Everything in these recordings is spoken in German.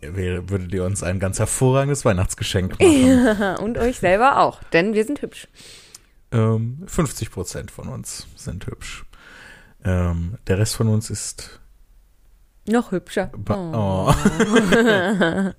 Wäre- Würdet ihr uns ein ganz hervorragendes Weihnachtsgeschenk machen? Ja, und euch selber auch, denn wir sind hübsch. Ähm, 50 Prozent von uns sind hübsch. Ähm, der Rest von uns ist. Noch hübscher. Ba- oh.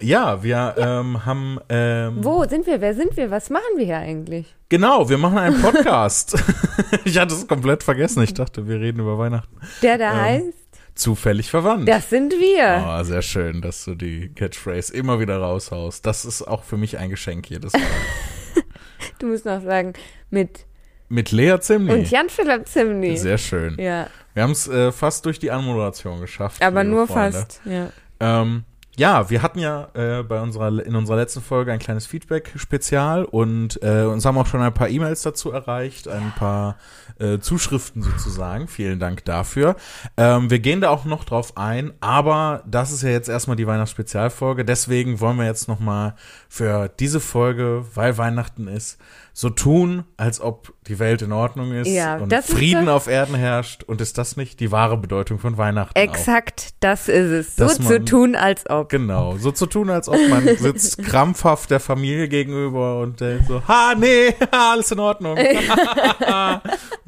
ja, wir ähm, haben. Ähm, Wo sind wir? Wer sind wir? Was machen wir hier eigentlich? Genau, wir machen einen Podcast. ich hatte es komplett vergessen. Ich dachte, wir reden über Weihnachten. Der da Ähm, heißt, Zufällig verwandt. das sind wir. Oh, sehr schön, dass du die Catchphrase immer wieder raushaust. Das ist auch für mich ein Geschenk jedes Mal. Du musst noch sagen, mit Mit Lea Zimni. und Jan-Philipp Zimni. Sehr schön. Ja, Wir haben es äh, fast durch die Anmoderation geschafft. aber nur Freunde. fast. Ja. Ähm, ja, wir hatten ja äh, bei unserer in unserer letzten Folge ein kleines Feedback-Spezial und äh, uns haben auch schon ein paar E-Mails dazu erreicht, ein paar äh, Zuschriften sozusagen. Vielen Dank dafür. Ähm, wir gehen da auch noch drauf ein, aber das ist ja jetzt erstmal die Weihnachtsspezialfolge. Deswegen wollen wir jetzt noch mal für diese Folge, weil Weihnachten ist, so tun, als ob die Welt in Ordnung ist Ja, und Frieden auf Erden herrscht. Und ist das nicht die wahre Bedeutung von Weihnachten? auch? Exakt, das ist es. So Dass zu man- tun, als ob. Genau, so zu tun, als ob man sitzt krampfhaft der Familie gegenüber und denkt so, ha, nee, alles in Ordnung.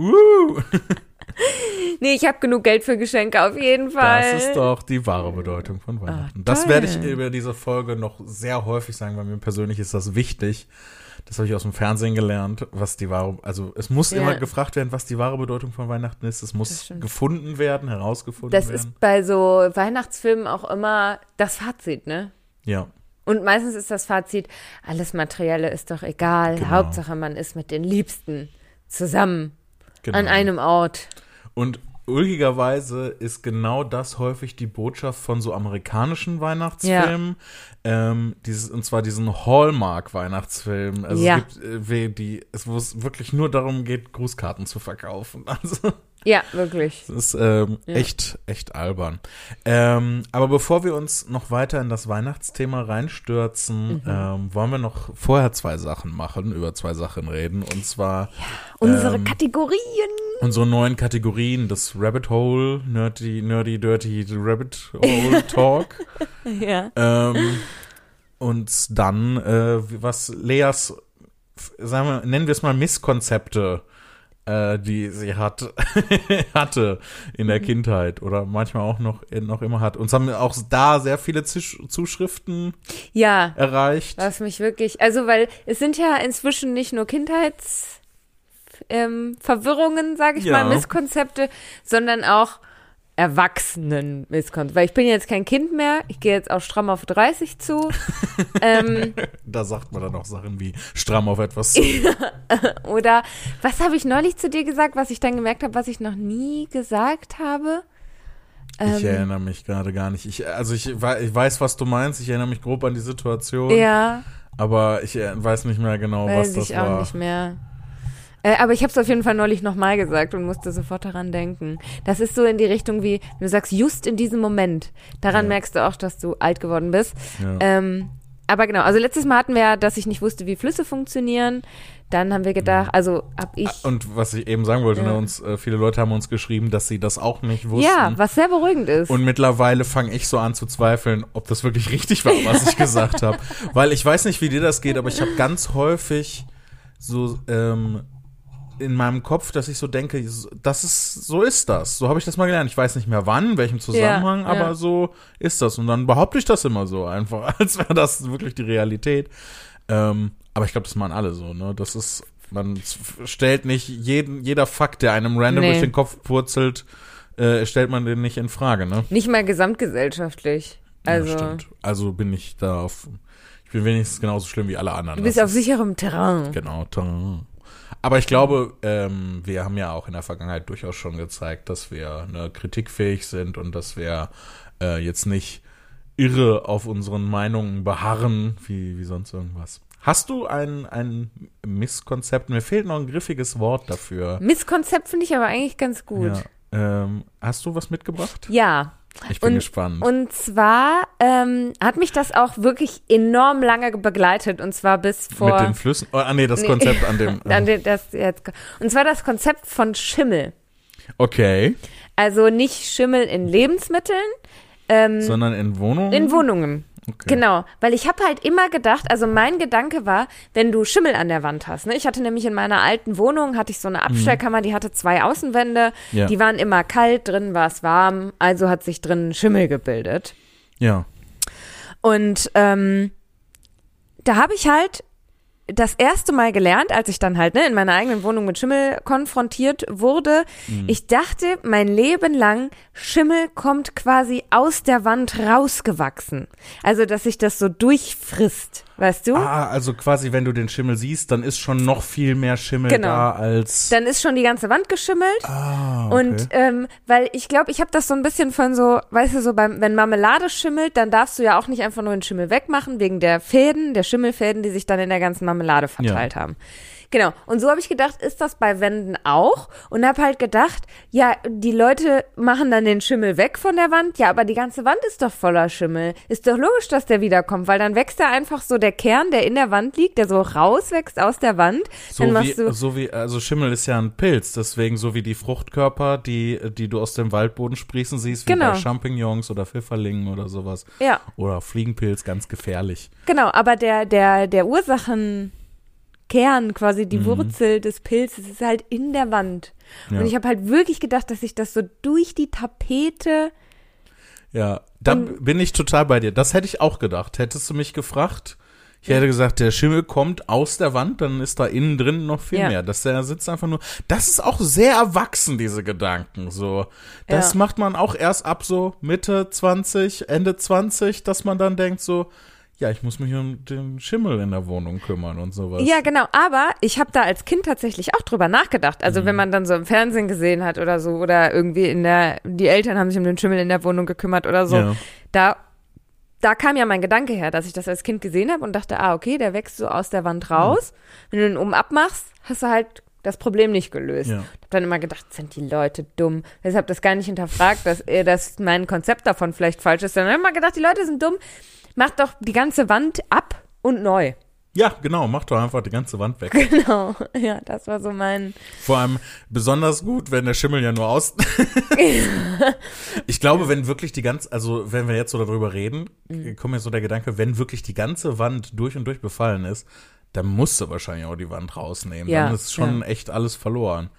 Nee, ich habe genug Geld für Geschenke, auf jeden Fall. Das ist doch die wahre Bedeutung von Weihnachten. Ah, das werde ich über diese Folge noch sehr häufig sagen, weil mir persönlich ist das wichtig. Das habe ich aus dem Fernsehen gelernt, was die wahre, also es muss Ja. immer gefragt werden, was die wahre Bedeutung von Weihnachten ist. Es Das muss gefunden werden, herausgefunden Das werden. ist bei so Weihnachtsfilmen auch immer das Fazit, ne? ja, Und meistens ist das Fazit, alles Materielle ist doch egal. Genau. Hauptsache, man ist mit den Liebsten zusammen genau. an einem Ort. Und ulkigerweise ist genau das häufig die Botschaft von so amerikanischen Weihnachtsfilmen. Ähm, dieses, und zwar diesen Hallmark-Weihnachtsfilm. Also Ja. es gibt äh, we- die, es, wo es wirklich nur darum geht, Grußkarten zu verkaufen. Also Ja, wirklich. das ist ähm, Ja. echt, echt albern. Ähm, aber bevor wir uns noch weiter in das Weihnachtsthema reinstürzen, Mhm. ähm, wollen wir noch vorher zwei Sachen machen, über zwei Sachen reden. Und zwar Unsere Ähm, Kategorien. Unsere neuen Kategorien, das Rabbit Hole, Nerdy, Nerdy, Dirty Rabbit Hole Talk. Ja. ähm, und dann, äh, was Leas, sagen wir, nennen wir es mal Misskonzepte, äh, die sie hat, hatte in der Kindheit oder manchmal auch noch, noch immer hat. Uns haben auch da sehr viele Zisch Zuschriften Ja, erreicht. was mich wirklich, also weil es sind ja inzwischen nicht nur Kindheits ähm, Verwirrungen, sage ich Ja. mal, Misskonzepte, sondern auch erwachsenen Misskonzepte. Weil ich bin jetzt kein Kind mehr, ich gehe jetzt auch stramm auf 30 zu. ähm, Da sagt man dann auch Sachen wie stramm auf etwas zu. oder was habe ich neulich zu dir gesagt, was ich dann gemerkt habe, was ich noch nie gesagt habe? Ich erinnere mich gerade gar nicht. Ich, also ich, ich weiß, was du meinst. Ich erinnere mich grob an die Situation. Ja, Aber ich äh, weiß nicht mehr genau, was weiß das ich auch war. nicht mehr. Äh, aber ich habe es auf jeden Fall neulich nochmal gesagt und musste sofort daran denken. Das ist so in die Richtung wie, du sagst, just in diesem Moment. Daran Ja. merkst du auch, dass du alt geworden bist. Ja. Ähm, aber genau, also letztes Mal hatten wir ja, dass ich nicht wusste, wie Flüsse funktionieren. Dann haben wir gedacht, also hab ich. Und was ich eben sagen wollte, Ja. ne, uns, äh, viele Leute haben uns geschrieben, dass sie das auch nicht wussten. ja, was sehr beruhigend ist. Und mittlerweile fange ich so an zu zweifeln, ob das wirklich richtig war, was ich gesagt habe. Weil ich weiß nicht, wie dir das geht, aber ich habe ganz häufig so ähm, in meinem Kopf, dass ich so denke, so- das ist, so ist das. So habe ich das mal gelernt. Ich weiß nicht mehr wann, in welchem Zusammenhang, Ja, aber ja. so ist das. Und dann behaupte ich das immer so einfach, als wäre das wirklich die Realität. Ähm, aber ich glaube, das machen alle so, ne? Das ist, man stellt nicht jeden, jeder Fakt, der einem random Nee. durch den Kopf purzelt, äh, stellt man den nicht in Frage, ne? nicht mal gesamtgesellschaftlich. Also, Ja, stimmt. Also bin ich da auf. Ich bin wenigstens genauso schlimm wie alle anderen. du bist Das auf ist- sicherem Terrain. Genau. ta- Aber ich glaube, ähm, wir haben ja auch in der Vergangenheit durchaus schon gezeigt, dass wir ne, kritikfähig sind und dass wir äh, jetzt nicht irre auf unseren Meinungen beharren, wie, wie sonst irgendwas. Hast du ein, ein Misskonzept? Mir fehlt noch ein griffiges Wort dafür. Misskonzept finde ich aber eigentlich ganz gut. Ja. Ähm, hast du was mitgebracht? Ja. Ich bin und, gespannt. Und zwar ähm, hat mich das auch wirklich enorm lange begleitet und zwar bis vor. Mit den Flüssen? Oh, ah, nee, das Konzept an dem. an dem das jetzt, und zwar das Konzept von Schimmel. Okay. Also nicht Schimmel in Lebensmitteln, ähm, sondern in Wohnungen. In Wohnungen. Okay. Genau, weil ich habe halt immer gedacht, also mein Gedanke war, wenn du Schimmel an der Wand hast, ne? Ich hatte nämlich in meiner alten Wohnung, hatte ich so eine Abstellkammer, die hatte zwei Außenwände, Ja. die waren immer kalt, drin war es warm, also hat sich drin Schimmel gebildet. Ja. Und ähm, da habe ich halt das erste Mal gelernt, als ich dann halt ne, in meiner eigenen Wohnung mit Schimmel konfrontiert wurde. Ich dachte mein Leben lang, Schimmel kommt quasi aus der Wand rausgewachsen. Also, dass sich das so durchfrisst, weißt du? Ah, also quasi, wenn du den Schimmel siehst, dann ist schon noch viel mehr Schimmel Genau. da als. Dann ist schon die ganze Wand geschimmelt. ah, okay. Und ähm, weil ich glaube, ich habe das so ein bisschen von so, weißt du, so beim, wenn Marmelade schimmelt, dann darfst du ja auch nicht einfach nur den Schimmel wegmachen, wegen der Fäden, der Schimmelfäden, die sich dann in der ganzen Marmelade verteilt haben. Genau. Und so habe ich gedacht, ist das bei Wänden auch? Und habe halt gedacht, ja, die Leute machen dann den Schimmel weg von der Wand. Ja, aber die ganze Wand ist doch voller Schimmel. Ist doch logisch, dass der wiederkommt, weil dann wächst er einfach so der Kern, der in der Wand liegt, der so rauswächst aus der Wand. So dann wie, machst du so wie, also Schimmel ist ja ein Pilz, deswegen so wie die Fruchtkörper, die, die du aus dem Waldboden sprießen siehst, wie Genau. bei Champignons oder Pfifferlingen oder sowas. ja. Oder Fliegenpilz, ganz gefährlich. Genau, aber der, der, der Ursachenkern, quasi Mhm. die Wurzel des Pilzes, ist halt in der Wand. Ja. Und ich habe halt wirklich gedacht, dass sich das so durch die Tapete. Ja, da bin ich total bei dir. Das hätte ich auch gedacht. Hättest du mich gefragt, ich hätte gesagt, der Schimmel kommt aus der Wand, dann ist da innen drin noch viel Ja. mehr. Dass der sitzt einfach nur. Das ist auch sehr erwachsen, diese Gedanken. So, das Ja. macht man auch erst ab so Mitte 20, Ende 20, dass man dann denkt so, ja, ich muss mich um den Schimmel in der Wohnung kümmern und sowas. Ja, genau. Aber ich habe da als Kind tatsächlich auch drüber nachgedacht. Also Mhm. wenn man dann so im Fernsehen gesehen hat oder so oder irgendwie in der, die Eltern haben sich um den Schimmel in der Wohnung gekümmert oder so. Ja. Da, da kam ja mein Gedanke her, dass ich das als Kind gesehen habe und dachte, ah, okay, der wächst so aus der Wand raus. Wenn du ihn oben abmachst, hast du halt das Problem nicht gelöst. Ja. Ich habe dann immer gedacht, sind die Leute dumm? Deshalb das gar nicht hinterfragt, dass, dass mein Konzept davon vielleicht falsch ist. Dann habe ich immer gedacht, die Leute sind dumm. Mach doch die ganze Wand ab und neu. Ja, genau, mach doch einfach die ganze Wand weg. Genau. Ja, das war so mein. Vor allem besonders gut, wenn der Schimmel ja nur aus. ich glaube, wenn wirklich die ganze, also wenn wir jetzt so darüber reden, kommt mir so der Gedanke, wenn wirklich die ganze Wand durch und durch befallen ist, dann musst du wahrscheinlich auch die Wand rausnehmen. Ja, dann ist schon echt alles verloren.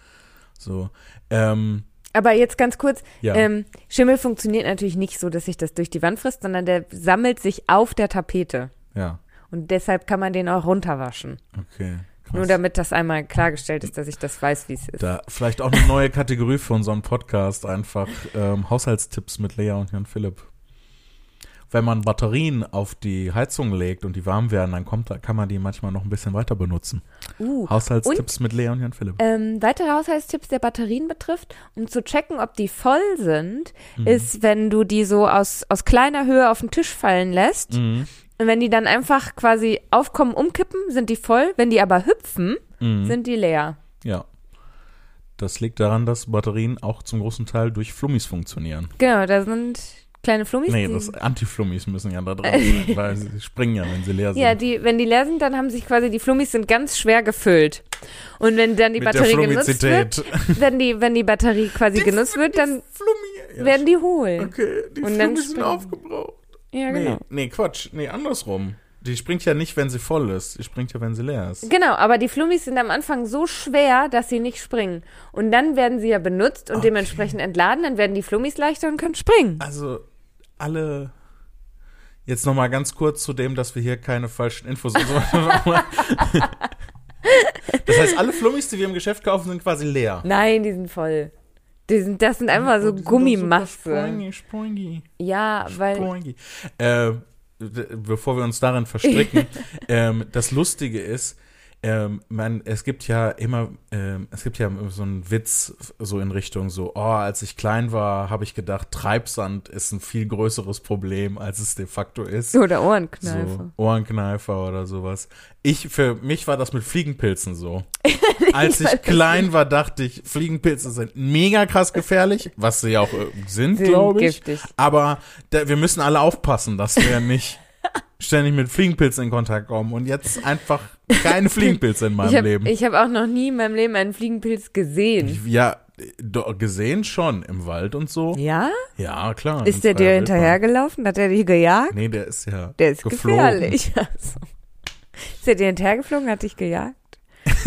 So. Ähm, Aber jetzt ganz kurz, Ja. ähm, Schimmel funktioniert natürlich nicht so, dass sich das durch die Wand frisst, sondern der sammelt sich auf der Tapete. ja, Und deshalb kann man den auch runterwaschen. okay. Krass. Nur damit das einmal klargestellt ist, dass ich das weiß, wie es ist. da vielleicht auch eine neue Kategorie für unseren Podcast, einfach ähm, Haushaltstipps mit Lea und Jan Philipp. Wenn man Batterien auf die Heizung legt und die warm werden, dann kommt, kann man die manchmal noch ein bisschen weiter benutzen. Uh, Haushaltstipps mit Lea und Jan Philipp. Ähm, weitere Haushaltstipps der Batterien betrifft, um zu checken, ob die voll sind, Mhm. ist, wenn du die so aus, aus kleiner Höhe auf den Tisch fallen lässt. Mhm. Und wenn die dann einfach quasi aufkommen, umkippen, sind die voll. Wenn die aber hüpfen, Mhm. sind die leer. Ja. Das liegt daran, dass Batterien auch zum großen Teil durch Flummis funktionieren. Genau, da sind kleine Flummis. Nee, die, das Anti-Flummis müssen ja da dran sein, weil sie springen ja, wenn sie leer sind. ja, die, wenn die leer sind, dann haben sich quasi die Flummis sind ganz schwer gefüllt. Und wenn dann die Mit Batterie genutzt wird, wenn die, wenn die Batterie quasi genutzt wird, dann Flummi. Ja, werden die hohl. Okay, die Und Flummis sind aufgebraucht. Ja, Nee, genau. nee, Quatsch. Nee, andersrum. Die springt ja nicht, wenn sie voll ist. Die springt ja, wenn sie leer ist. Genau, aber die Flummis sind am Anfang so schwer, dass sie nicht springen. Und dann werden sie ja benutzt und Okay. dementsprechend entladen, dann werden die Flummis leichter und können springen. Also, alle. Jetzt nochmal ganz kurz zu dem, dass wir hier keine falschen Infos und so weiter. Das heißt, alle Flummis, die wir im Geschäft kaufen, sind quasi leer. Nein, die sind voll. Die sind, das sind einfach so Oh, super Gummimasse. Spoingy, spoingy, Ja, weil. spoingy. Äh, bevor wir uns darin verstricken, ähm, das Lustige ist, ähm, man, es gibt ja immer, ähm, es gibt ja so einen Witz so in Richtung so, oh, als ich klein war, habe ich gedacht, Treibsand ist ein viel größeres Problem, als es de facto ist. Oder Ohrenkneifer. So, Ohrenkneifer oder sowas. Ich, für mich war das mit Fliegenpilzen so. Als ich klein war, dachte ich, Fliegenpilze sind mega krass gefährlich, was sie auch äh, sind, Sind glaube ich. giftig. Aber da, wir müssen alle aufpassen, dass wir nicht ständig mit Fliegenpilzen in Kontakt kommen und jetzt einfach keine Fliegenpilze in meinem Ich habe Leben. hab auch noch nie in meinem Leben einen Fliegenpilz gesehen. ja, gesehen schon im Wald und so. Ja? Ja, klar. Ist der dir hinterhergelaufen? Hat er dich gejagt? Nee, der ist ja Der ist geflogen. gefährlich. Also. Ist er dir hinterhergeflogen? Hat dich gejagt?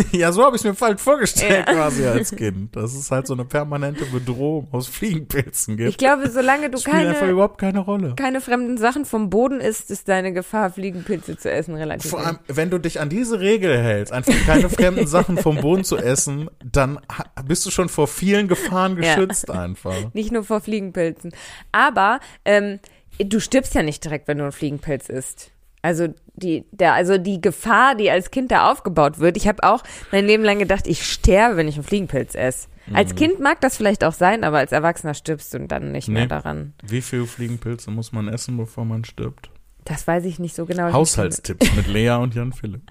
Ja, so habe ich es mir falsch vorgestellt Ja. quasi als Kind. Dass es halt so eine permanente Bedrohung aus Fliegenpilzen gibt. Ich glaube, solange du Spielt einfach keine, überhaupt keine Rolle. keine fremden Sachen vom Boden isst, ist deine Gefahr, Fliegenpilze zu essen, relativ Vor allem, wenn du dich an diese Regel hältst, einfach keine fremden Sachen vom Boden zu essen, dann bist du schon vor vielen Gefahren Ja. geschützt einfach. Nicht nur vor Fliegenpilzen. Aber ähm, du stirbst ja nicht direkt, wenn du einen Fliegenpilz isst. Also die, der, also die Gefahr, die als Kind da aufgebaut wird. Ich habe auch mein Leben lang gedacht, ich sterbe, wenn ich einen Fliegenpilz esse. Mhm. Als Kind mag das vielleicht auch sein, aber als Erwachsener stirbst du dann nicht mehr Nee. daran. Wie viele Fliegenpilze muss man essen, bevor man stirbt? Das weiß ich nicht so genau. Haushaltstipps mit Lea und Jan Philipp.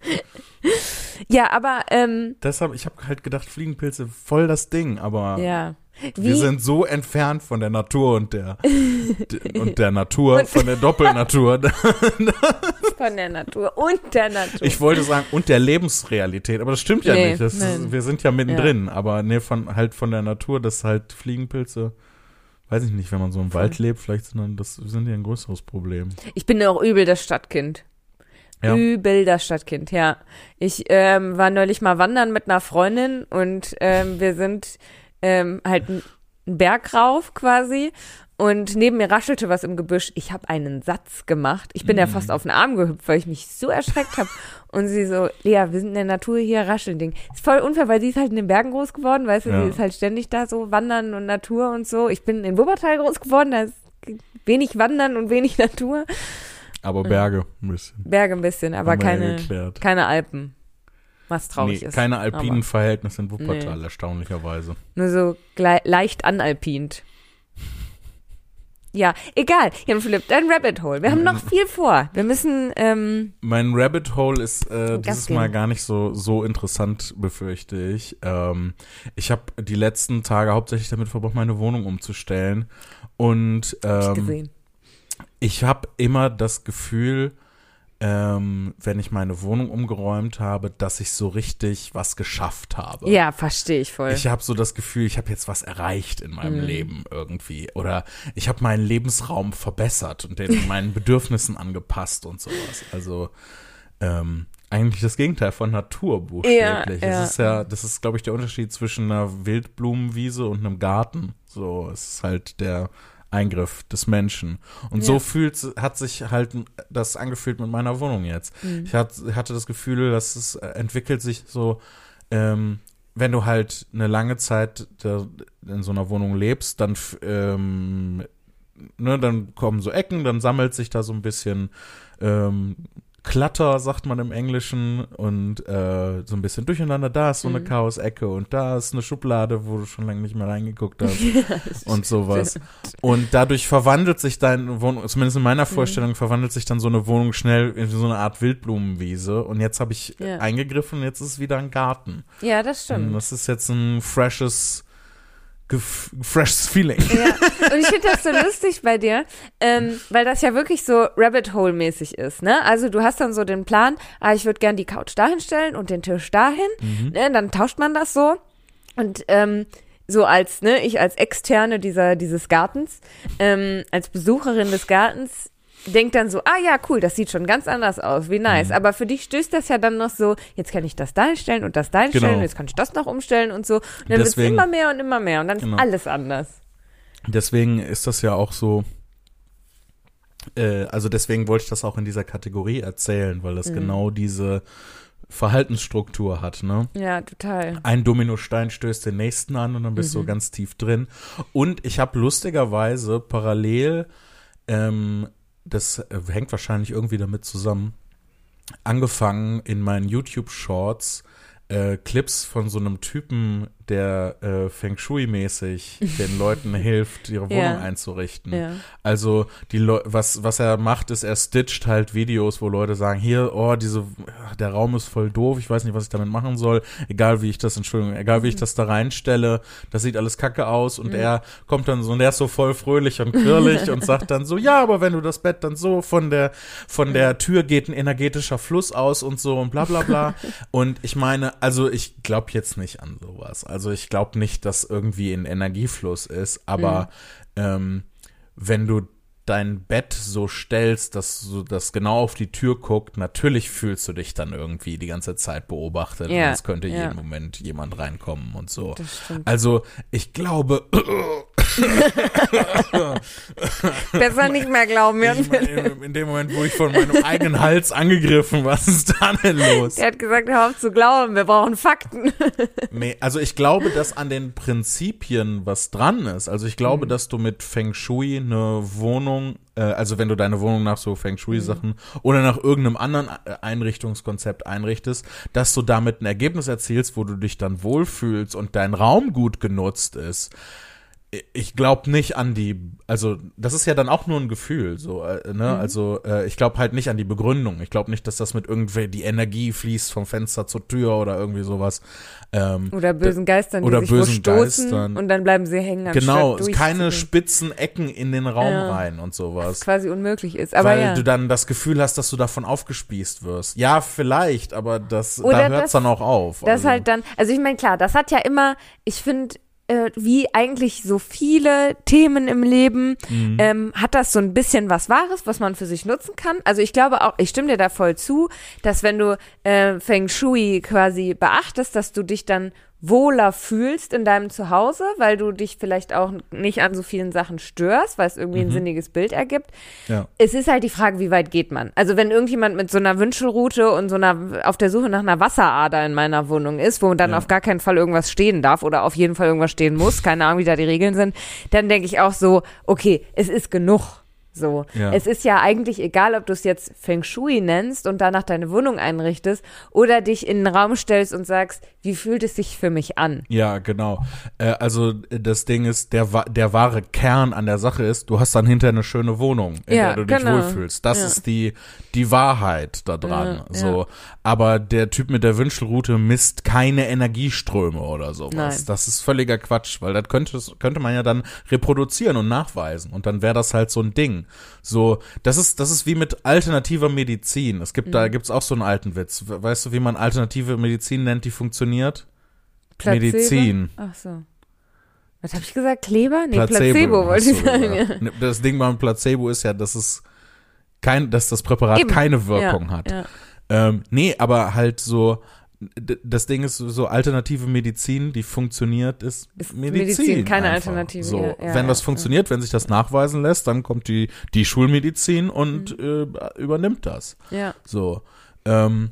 Ja, aber ähm, Deshalb, ich habe halt gedacht, Fliegenpilze voll das Ding, aber ja. Wir Wie, sind so entfernt von der Natur und der und der Natur, Und- von der Doppelnatur. von der Natur und der Natur. Ich wollte sagen, und der Lebensrealität, aber das stimmt ja Nee, nicht. Das ist, wir sind ja mittendrin, aber nee, von halt von der Natur, dass halt Fliegenpilze, weiß ich nicht, wenn man so im. Wald lebt, vielleicht sind dann, das sind ja ein größeres Problem. Ich bin auch übel das Stadtkind. Ja. Übel das Stadtkind, ja. Ich ähm, war neulich mal wandern mit einer Freundin und ähm, wir sind ähm, halt einen Berg rauf quasi und neben mir raschelte was im Gebüsch. Ich habe einen Satz gemacht. Ich bin ja fast auf den Arm gehüpft, weil ich mich so erschreckt habe. Und sie so, Lea, wir sind in der Natur hier, rascheln Ding. Ist voll unfair, weil sie ist halt in den Bergen groß geworden, weißt du, Ja. sie ist halt ständig da so wandern und Natur und so. Ich bin in Wuppertal groß geworden, da ist wenig Wandern und wenig Natur. Aber Berge ein bisschen. Berge ein bisschen, aber keine, keine Alpen. Was traurig nee, ist. keine alpinen aber Verhältnisse in Wuppertal, erstaunlicherweise. Nur so leicht analpint. Ja, egal. Jan Philipp, dein Rabbit Hole. Wir haben noch viel vor. Wir müssen, ähm, Mein Rabbit Hole ist äh, dieses. Mal gar nicht so so interessant, befürchte ich. Ähm, ich habe die letzten Tage hauptsächlich damit verbracht, meine Wohnung umzustellen. Und hab ich ähm, ich habe immer das Gefühl, ähm, wenn ich meine Wohnung umgeräumt habe, dass ich so richtig was geschafft habe. Ja, verstehe ich voll. Ich habe so das Gefühl, ich habe jetzt was erreicht in meinem Mhm. Leben irgendwie. Oder ich habe meinen Lebensraum verbessert und den meinen Bedürfnissen angepasst und sowas. Also ähm, eigentlich das Gegenteil von Natur buchstäblich. Ja, ja. Es ist ja, das ist, glaube ich, der Unterschied zwischen einer Wildblumenwiese und einem Garten. So, es ist halt der Eingriff des Menschen. Und Ja. so fühlt, hat sich halt das angefühlt mit meiner Wohnung jetzt. Mhm. Ich hat, hatte das Gefühl, dass es entwickelt sich so, ähm, wenn du halt eine lange Zeit in so einer Wohnung lebst, dann, ähm, ne, dann kommen so Ecken, dann sammelt sich da so ein bisschen ähm, Klatter, sagt man im Englischen, und äh, so ein bisschen durcheinander. Da ist so eine Mhm. Chaos-Ecke und da ist eine Schublade, wo du schon lange nicht mehr reingeguckt hast und sowas. Und dadurch verwandelt sich deine Wohnung, zumindest in Mhm. meiner Vorstellung, verwandelt sich dann so eine Wohnung schnell in so eine Art Wildblumenwiese. Und jetzt habe ich Ja. eingegriffen und jetzt ist es wieder ein Garten. Ja, das Und stimmt. das ist jetzt ein freshes, freshes Feeling. Ja, und ich finde das so lustig bei dir, ähm, weil das ja wirklich so Rabbit Hole-mäßig ist, ne? Also du hast dann so den Plan, ah, ich würde gern die Couch dahin stellen und den Tisch dahin, Mhm. ne? Dann tauscht man das so und ähm, so als, ne, ich als Externe dieser, dieses Gartens, ähm, als Besucherin des Gartens, denkt dann so, ah ja, cool, das sieht schon ganz anders aus, wie nice. Mhm. Aber für dich stößt das ja dann noch so, jetzt kann ich das dahin stellen und das dahin Genau. stellen, jetzt kann ich das noch umstellen und so. Und dann wird es immer mehr und immer mehr und dann Genau. ist alles anders. Deswegen ist das ja auch so, äh, also deswegen wollte ich das auch in dieser Kategorie erzählen, weil das Mhm. genau diese Verhaltensstruktur hat, ne? Ja, total. Ein Dominostein stößt den nächsten an und dann bist Mhm. du ganz tief drin. Und ich habe lustigerweise parallel, ähm, das äh, hängt wahrscheinlich irgendwie damit zusammen, angefangen in meinen YouTube-Shorts äh, Clips von so einem Typen, der äh, Feng Shui-mäßig den Leuten hilft, ihre Wohnung Ja. einzurichten. Ja. Also die Leu was was er macht, ist er stitcht halt Videos, wo Leute sagen, hier, oh, diese der Raum ist voll doof, ich weiß nicht, was ich damit machen soll, egal wie ich das, Entschuldigung, egal wie ich das da reinstelle, das sieht alles kacke aus und er kommt dann so und der ist so voll fröhlich und quirlig und sagt dann so, ja, aber wenn du das Bett dann so von der von der Tür geht ein energetischer Fluss aus und so und bla bla bla und ich meine, also ich glaube jetzt nicht an sowas. Also ich glaube nicht, dass irgendwie ein Energiefluss ist, aber ähm, wenn du dein Bett so stellst, dass so das genau auf die Tür guckt, natürlich fühlst du dich dann irgendwie die ganze Zeit beobachtet Ja, und es könnte ja. jeden Moment jemand reinkommen und so. Also ich glaube, Besser nicht mehr glauben. Ich meine, in, in dem Moment, wo ich von meinem eigenen Hals angegriffen, was ist da denn los? Der hat gesagt, hör auf zu glauben, wir brauchen Fakten. Nee, also ich glaube, dass an den Prinzipien was dran ist. Also ich glaube, dass du mit Feng Shui eine Wohnung, äh, also wenn du deine Wohnung nach so Feng Shui Sachen oder nach irgendeinem anderen äh, Einrichtungskonzept einrichtest, dass du damit ein Ergebnis erzielst, wo du dich dann wohlfühlst und dein Raum gut genutzt ist. Ich glaube nicht an die, also das ist ja dann auch nur ein Gefühl, so, äh, ne? Also äh, ich glaube halt nicht an die Begründung. Ich glaube nicht, dass das mit irgendwer die Energie fließt vom Fenster zur Tür oder irgendwie sowas. Ähm, Oder bösen Geistern, die oder sich bösen Geistern. und dann bleiben sie hängen. genau, keine spitzen Ecken in den Raum Ja. rein und Was sowas. quasi unmöglich ist. Aber weil ja. du dann das Gefühl hast, dass du davon aufgespießt wirst. Ja, vielleicht, aber das, Oder da hört es dann auch auf. Das also. halt dann, also ich meine, klar, das hat ja immer, ich finde, äh, wie eigentlich so viele Themen im Leben, Mhm. ähm, hat das so ein bisschen was Wahres, was man für sich nutzen kann. Also ich glaube auch, ich stimme dir da voll zu, dass wenn du äh, Feng Shui quasi beachtest, dass du dich dann wohler fühlst in deinem Zuhause, weil du dich vielleicht auch nicht an so vielen Sachen störst, weil es irgendwie ein sinniges Bild ergibt. ja. Es ist halt die Frage, wie weit geht man? Also wenn irgendjemand mit so einer Wünschelrute und so einer auf der Suche nach einer Wasserader in meiner Wohnung ist, wo dann Ja. auf gar keinen Fall irgendwas stehen darf oder auf jeden Fall irgendwas stehen muss, keine Ahnung, wie da die Regeln sind, dann denke ich auch so, okay, es ist genug. So. Ja. Es ist ja eigentlich egal, ob du es jetzt Feng Shui nennst und danach deine Wohnung einrichtest oder dich in einen Raum stellst und sagst, wie fühlt es sich für mich an? Ja, genau. Äh, also äh, das Ding ist, der, der wahre Kern an der Sache ist, du hast dann hinter eine schöne Wohnung, in Ja, der du dich genau. wohlfühlst. Das Ja. ist die, die Wahrheit da dran. So. Aber der Typ mit der Wünschelrute misst keine Energieströme oder sowas. Nein. Das ist völliger Quatsch, weil das könnte, könnte man ja dann reproduzieren und nachweisen. Und dann wäre das halt so ein Ding. So, das ist, das ist wie mit alternativer Medizin. Es gibt, Mhm. da gibt's auch so einen alten Witz. Weißt du, wie man alternative Medizin nennt, die funktioniert? Placebo? Medizin. Ach so. Was habe ich gesagt? Kleber? Nee, Placebo, Placebo, wollte ich sagen. Ja. Ne, Das Ding beim Placebo ist ja, dass es kein, dass das Präparat Eben. keine Wirkung ja, hat. Ja. Ähm, nee, aber halt so, das Ding ist so alternative Medizin, die funktioniert, ist, Ist Medizin. Medizin, keine einfach. Alternative, So, ja, ja, wenn das ja. funktioniert, wenn sich das nachweisen lässt, dann kommt die, die Schulmedizin und Mhm. äh, übernimmt das. ja. So. Ähm,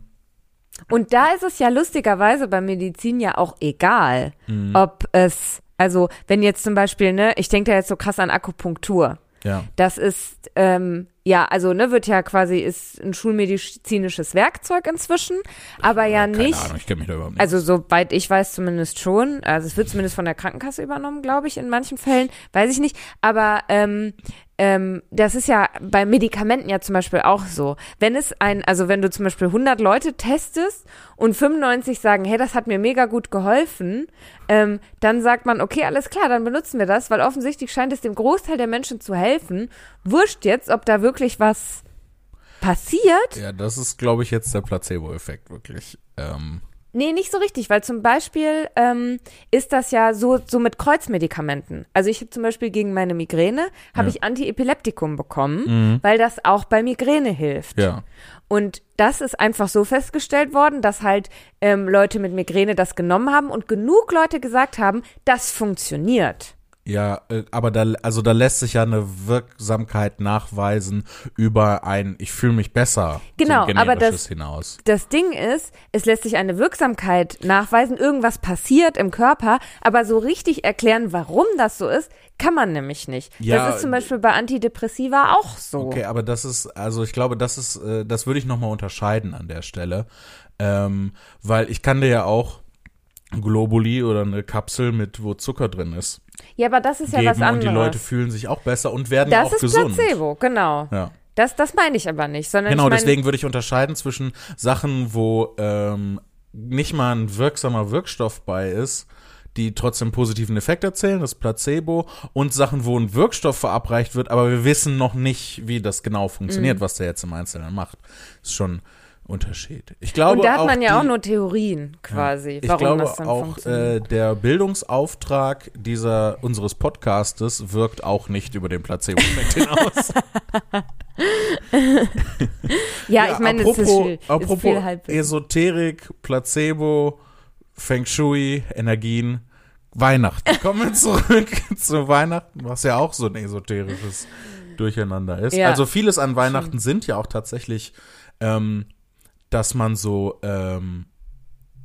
Und da ist es ja lustigerweise bei Medizin ja auch egal, Mhm. ob es, also wenn jetzt zum Beispiel, ne, ich denke da jetzt so krass an Akupunktur. ja. Das ist, ähm, ja, also, ne, wird ja quasi, ist ein schulmedizinisches Werkzeug inzwischen, aber ja Keine nicht. Ahnung, ich kenne mich da überhaupt nicht. Also soweit ich weiß zumindest schon. Also es wird zumindest von der Krankenkasse übernommen, glaube ich, in manchen Fällen. Weiß ich nicht. Aber ähm, ähm, das ist ja bei Medikamenten ja zum Beispiel auch so. Wenn es ein, also wenn du zum Beispiel 100 Leute testest und 95 sagen, hey, das hat mir mega gut geholfen, ähm, dann sagt man, okay, alles klar, dann benutzen wir das, weil offensichtlich scheint es dem Großteil der Menschen zu helfen. Wurscht jetzt, ob da wirklich was passiert. ja, das ist, glaube ich, jetzt der Placebo-Effekt, wirklich. Ähm, Nee, nicht so richtig, weil zum Beispiel ähm, ist das ja so, so mit Kreuzmedikamenten. Also ich habe zum Beispiel gegen meine Migräne, habe Ja. ich Antiepileptikum bekommen, weil das auch bei Migräne hilft. ja. Und das ist einfach so festgestellt worden, dass halt ähm, Leute mit Migräne das genommen haben und genug Leute gesagt haben, das funktioniert. Ja, äh, aber da, also da lässt sich ja eine Wirksamkeit nachweisen über ein, ich fühle mich besser. Genau, so aber das, hinaus. das Ding ist, es lässt sich eine Wirksamkeit nachweisen, irgendwas passiert im Körper, aber so richtig erklären, warum das so ist, kann man nämlich nicht. Ja, das ist zum Beispiel bei Antidepressiva auch so. Okay, aber das ist, also ich glaube, das ist, äh, das würde ich nochmal unterscheiden an der Stelle. Ähm, weil ich kann dir ja auch Globuli oder eine Kapsel mit, wo Zucker drin ist. Ja, aber das ist ja was anderes. und die Leute fühlen sich auch besser und werden das auch ist gesund. Placebo, genau. Ja. Das, das meine ich aber nicht, sondern Genau, ich meine, deswegen würde ich unterscheiden zwischen Sachen, wo ähm, nicht mal ein wirksamer Wirkstoff bei ist, die trotzdem positiven Effekt erzählen, das Placebo, und Sachen, wo ein Wirkstoff verabreicht wird, aber wir wissen noch nicht, wie das genau funktioniert, Mhm. was der jetzt im Einzelnen macht. Ist schon Unterschied. Ich glaube und da hat man auch ja auch die- nur Theorien quasi, ich warum glaube das dann auch, funktioniert. äh, der Bildungsauftrag dieser unseres Podcastes wirkt auch nicht über den Placebo-Effekt hinaus. ja, ich meine, es ist apropos, viel, ist apropos viel Halbwissen. Esoterik, Placebo, Feng Shui, Energien, Weihnachten. Kommen wir zurück zu Weihnachten, was ja auch so ein esoterisches Durcheinander ist. Ja. Also vieles an Weihnachten sind ja auch tatsächlich, ähm, dass man so ähm,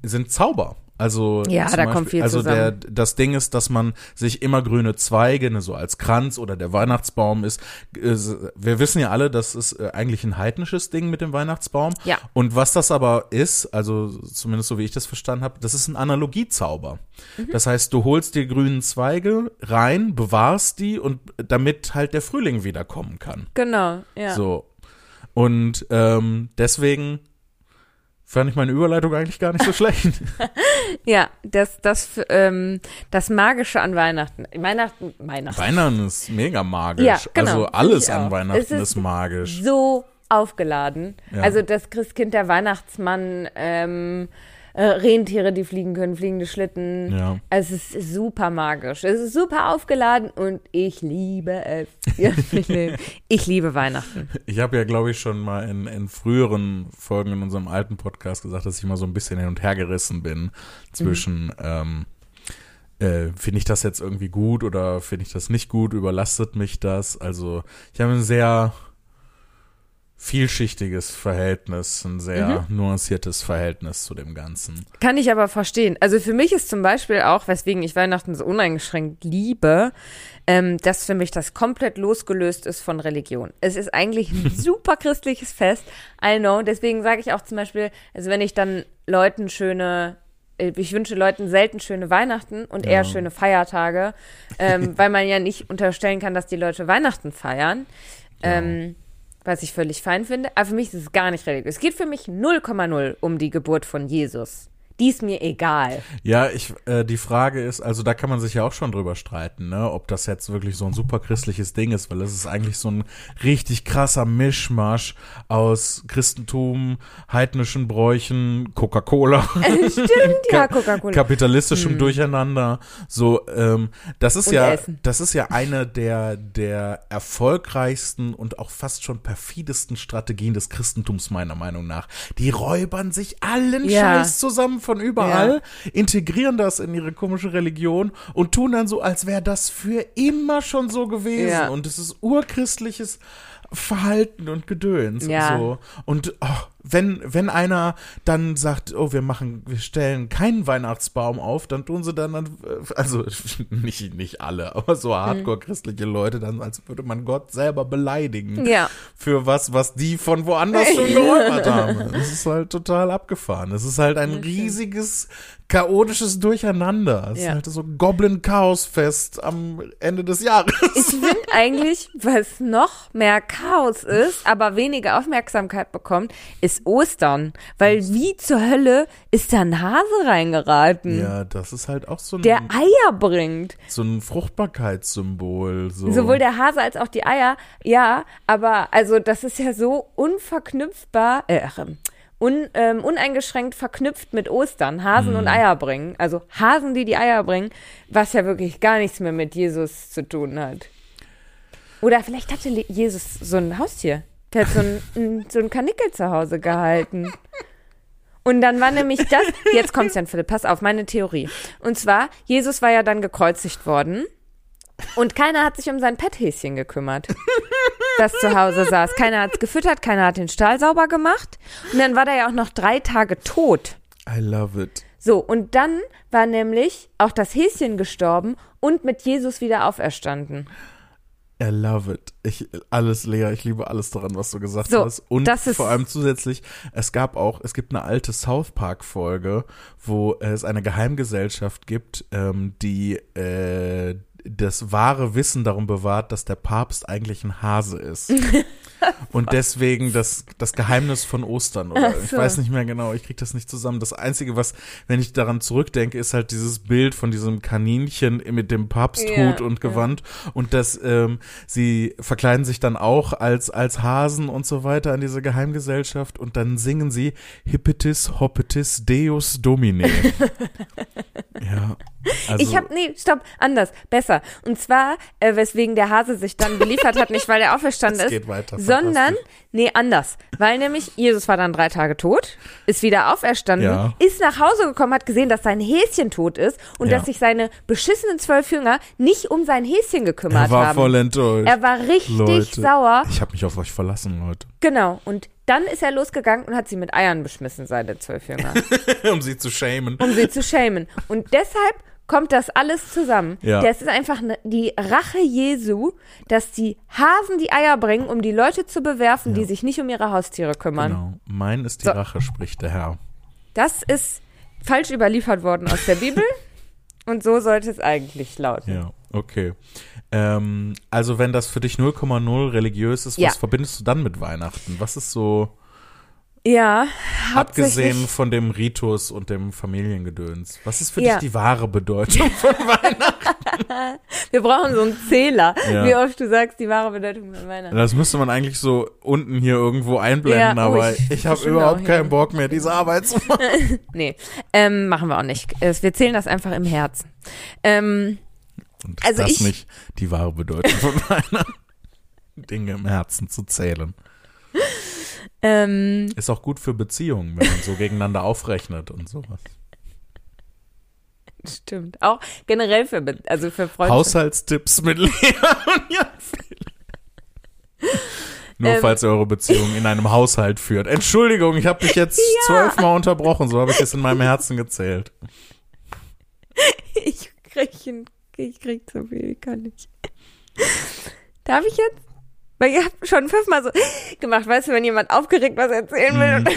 sind Zauber. Also Ja, da kommt viel also der, das Ding ist, dass man sich immer grüne Zweige, ne, so als Kranz oder der Weihnachtsbaum ist. äh, Wir wissen ja alle, das ist äh, eigentlich ein heidnisches Ding mit dem Weihnachtsbaum. Ja. Und was das aber ist, also zumindest so wie ich das verstanden habe, das ist ein Analogiezauber. Mhm. Das heißt, du holst die grünen Zweige rein, bewahrst die und damit halt der Frühling wiederkommen kann. Genau, ja. So. Und ähm, deswegen fand ich meine Überleitung eigentlich gar nicht so schlecht. Ja, das, das, ähm, das Magische an Weihnachten. Weihnachten, Weihnachten. Weihnachten ist mega magisch. Ja, genau, Also alles an. Weihnachten ist ist, magisch. So aufgeladen. Ja. Also das Christkind, der Weihnachtsmann, ähm, äh, Rentiere, die fliegen können, fliegende Schlitten. Ja. Es ist super magisch. Es ist super aufgeladen und ich liebe es. Ich, liebe, Weihnachten. Ich habe ja, glaube ich, schon mal in, in früheren Folgen in unserem alten Podcast gesagt, dass ich mal so ein bisschen hin und her gerissen bin zwischen, ähm, äh, finde ich das jetzt irgendwie gut oder finde ich das nicht gut, überlastet mich das? Also ich habe ein sehr vielschichtiges Verhältnis, ein sehr nuanciertes Verhältnis zu dem Ganzen. Kann ich aber verstehen. Also für mich ist zum Beispiel auch, weswegen ich Weihnachten so uneingeschränkt liebe, ähm, dass für mich das komplett losgelöst ist von Religion. Es ist eigentlich ein super christliches Fest. I know. Deswegen sage ich auch zum Beispiel, also wenn ich dann Leuten schöne äh, ich wünsche Leuten selten schöne Weihnachten und Ja. eher schöne Feiertage, ähm, weil man ja nicht unterstellen kann, dass die Leute Weihnachten feiern. Ähm, was ich völlig fein finde. Aber für mich ist es gar nicht religiös. Es geht für mich 0,0 um die Geburt von Jesus. Die ist mir egal. Ja, ich, äh, die Frage ist, also da kann man sich ja auch schon drüber streiten, ne, ob das jetzt wirklich so ein super christliches Ding ist, weil es ist eigentlich so ein richtig krasser Mischmasch aus Christentum, heidnischen Bräuchen, Coca-Cola, Stimmt, ja, Coca-Cola. kapitalistischem Durcheinander. So, ähm, das ist Und ja, Essen. das ist ja eine der der erfolgreichsten und auch fast schon perfidesten Strategien des Christentums meiner Meinung nach. Die räubern sich allen Ja. Scheiß zusammen von überall, integrieren das in ihre komische Religion und tun dann so, als wäre das für immer schon so gewesen Ja. und es ist urchristliches Verhalten und Gedöns Ja. und so. Und oh, wenn, wenn einer dann sagt, oh, wir machen, wir stellen keinen Weihnachtsbaum auf, dann tun sie dann, dann also nicht, nicht alle, aber so hardcore-christliche Leute, dann als würde man Gott selber beleidigen Ja. für was, was die von woanders schon geräubert haben. Es ist halt total abgefahren. Es ist halt ein riesiges, chaotisches Durcheinander. Es Ja. ist halt so Goblin-Chaos-Fest am Ende des Jahres. Ich finde eigentlich, was noch mehr Chaos ist, aber weniger Aufmerksamkeit bekommt, ist Ostern. Weil wie zur Hölle ist da ein Hase reingeraten, Ja, das ist halt auch so ein, der Eier bringt? so ein Fruchtbarkeitssymbol. So. Sowohl der Hase als auch die Eier, ja, aber also das ist ja so unverknüpfbar, äh, ähm, un, ähm, uneingeschränkt verknüpft mit Ostern, Hasen Mhm. und Eier bringen. Also Hasen, die die Eier bringen, was ja wirklich gar nichts mehr mit Jesus zu tun hat. Oder vielleicht hatte Jesus so ein Haustier. Der hat so ein, so ein Kanickel zu Hause gehalten. Und dann war nämlich das, jetzt kommt's dann, Philipp, pass auf, meine Theorie. Und zwar, Jesus war ja dann gekreuzigt worden. Und keiner hat sich um sein Petthäschen gekümmert, das zu Hause saß. Keiner hat es gefüttert, keiner hat den Stall sauber gemacht. Und dann war der ja auch noch drei Tage tot. I love it. So, und dann war nämlich auch das Häschen gestorben und mit Jesus wieder auferstanden. I love it. Ich, alles, Lea, ich liebe alles daran, was du gesagt So, hast. Und das ist- vor allem zusätzlich, es gab auch, es gibt eine alte South Park Folge, wo es eine Geheimgesellschaft gibt, ähm, die äh, das wahre Wissen darum bewahrt, dass der Papst eigentlich ein Hase ist. Und deswegen das, das Geheimnis von Ostern, oder? Ach Ich so. weiß nicht mehr genau, ich krieg das nicht zusammen. Das Einzige, was, wenn ich daran zurückdenke, ist halt dieses Bild von diesem Kaninchen mit dem Papsthut Ja, und. Gewand und dass ähm, sie verkleiden sich dann auch als, als Hasen und so weiter an diese Geheimgesellschaft und dann singen sie Hippitis Hoppitis Deus Domine. ja. Also, ich habe nee, stopp, anders, besser. Und zwar, äh, weswegen der Hase sich dann beliefert hat, nicht weil er auferstanden ist, geht weiter, sondern, nee, anders. Weil nämlich Jesus war dann drei Tage tot, ist wieder auferstanden, Ja. ist nach Hause gekommen, hat gesehen, dass sein Häschen tot ist und Ja. dass sich seine beschissenen zwölf Jünger nicht um sein Häschen gekümmert er war haben. voll enttäuscht. er war richtig Leute. sauer. Ich habe mich auf euch verlassen, Leute. Genau. Und dann ist er losgegangen und hat sie mit Eiern beschmissen, seine zwölf Jünger, um sie zu schämen. um sie zu schämen. Und deshalb kommt das alles zusammen. Ja. Das ist einfach ne, die Rache Jesu, dass die Hasen die Eier bringen, um die Leute zu bewerfen, die sich nicht um ihre Haustiere kümmern. Genau. Mein ist die So. Rache, spricht der Herr. Das ist falsch überliefert worden aus der Bibel. und so sollte es eigentlich lauten. Ja, okay. Ähm, also wenn das für dich 0,0 religiös ist, Ja. was verbindest du dann mit Weihnachten? Was ist so, Ja, abgesehen von dem Ritus und dem Familiengedöns, was ist für Ja. dich die wahre Bedeutung von Weihnachten? Wir brauchen so einen Zähler, Ja. wie oft du sagst, die wahre Bedeutung von Weihnachten. Das müsste man eigentlich so unten hier irgendwo einblenden, Ja, oh, aber ich- ich, habe überhaupt auch, keinen. Bock mehr, diese Arbeit zu machen. Nee, ähm, machen wir auch nicht. Wir zählen das einfach im Herzen. Ähm, Und Also das ich- nicht die wahre Bedeutung von Weihnachten? Dinge im Herzen zu zählen. Ähm, Ist auch gut für Beziehungen, wenn man so gegeneinander aufrechnet und sowas. stimmt. Auch generell für, also für Freunde. Haushaltstipps mit Lea und Jan Nur Ähm. falls ihr eure Beziehung in einem Haushalt führt. Entschuldigung, ich habe dich jetzt zwölfmal unterbrochen, so habe ich es in meinem Herzen gezählt. Ich krieg, ich krieg zu viel, kann ich. Darf ich jetzt? Weil ihr habt schon fünfmal so gemacht, weißt du, wenn jemand aufgeregt was erzählen will Mhm. und dann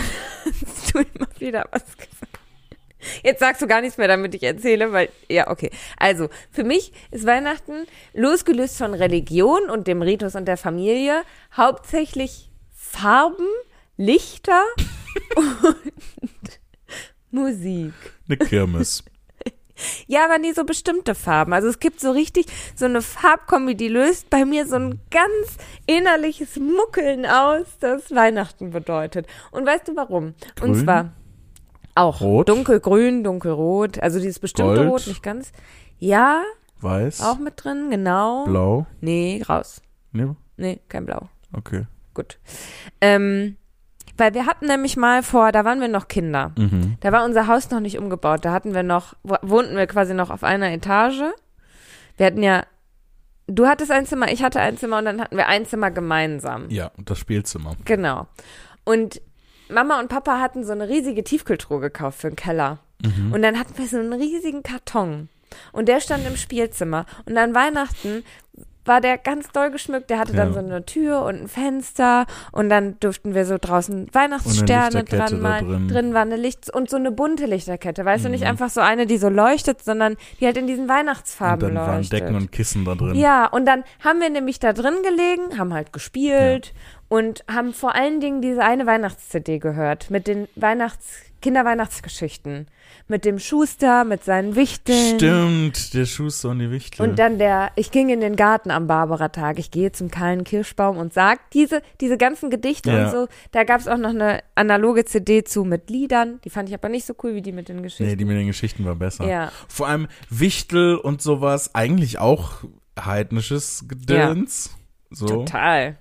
hast du immer wieder was gesagt. Jetzt sagst du gar nichts mehr, damit ich erzähle, weil, ja, okay. Also, für mich ist Weihnachten losgelöst von Religion und dem Ritus und der Familie hauptsächlich Farben, Lichter und Musik. Eine Kirmes. Ja, aber nie so bestimmte Farben. Also es gibt so richtig so eine Farbkombi, die löst bei mir so ein ganz innerliches Muckeln aus, das Weihnachten bedeutet. Und weißt du warum? Und Grün? zwar auch Rot? dunkelgrün, dunkelrot, also dieses bestimmte Gold? Rot, nicht ganz. Ja, Weiß? auch mit drin, genau. Blau? Nee, raus. Nee? Nee, kein Blau. Okay. Gut. Ähm, weil wir hatten nämlich mal vor, da waren wir noch Kinder. Mhm. Da war unser Haus noch nicht umgebaut. Da hatten wir noch, wo- wohnten wir quasi noch auf einer Etage. Wir hatten ja, du hattest ein Zimmer, ich hatte ein Zimmer und dann hatten wir ein Zimmer gemeinsam. Ja, und das Spielzimmer. Genau. Und Mama und Papa hatten so eine riesige Tiefkühltruhe gekauft für den Keller. Mhm. Und dann hatten wir so einen riesigen Karton. Und der stand im Spielzimmer. Und an Weihnachten war der ganz doll geschmückt. Der hatte dann Ja. so eine Tür und ein Fenster. Und dann durften wir so draußen Weihnachtssterne dran malen. drin. Drin war eine Licht- und so eine bunte Lichterkette. Weißt du, nicht Mhm. einfach so eine, die so leuchtet, sondern die halt in diesen Und Weihnachtsfarben dann waren leuchtet. Decken und Kissen da drin. Ja, und dann haben wir nämlich da drin gelegen, haben halt gespielt und haben vor allen Dingen diese eine Weihnachts-CD gehört mit den Weihnachts Kinderweihnachtsgeschichten. Mit dem Schuster, mit seinen Wichteln. Stimmt, der Schuster und die Wichtel. Und dann der, ich ging in den Garten am Barbaratag, ich gehe zum kahlen Kirschbaum und sag diese, diese ganzen Gedichte Ja. und so. Da gab es auch noch eine analoge CD zu mit Liedern. Die fand ich aber nicht so cool wie die mit den nee, Geschichten. die mit den Geschichten war besser. ja. Vor allem Wichtel und sowas, eigentlich auch heidnisches Gedöns. So, Total.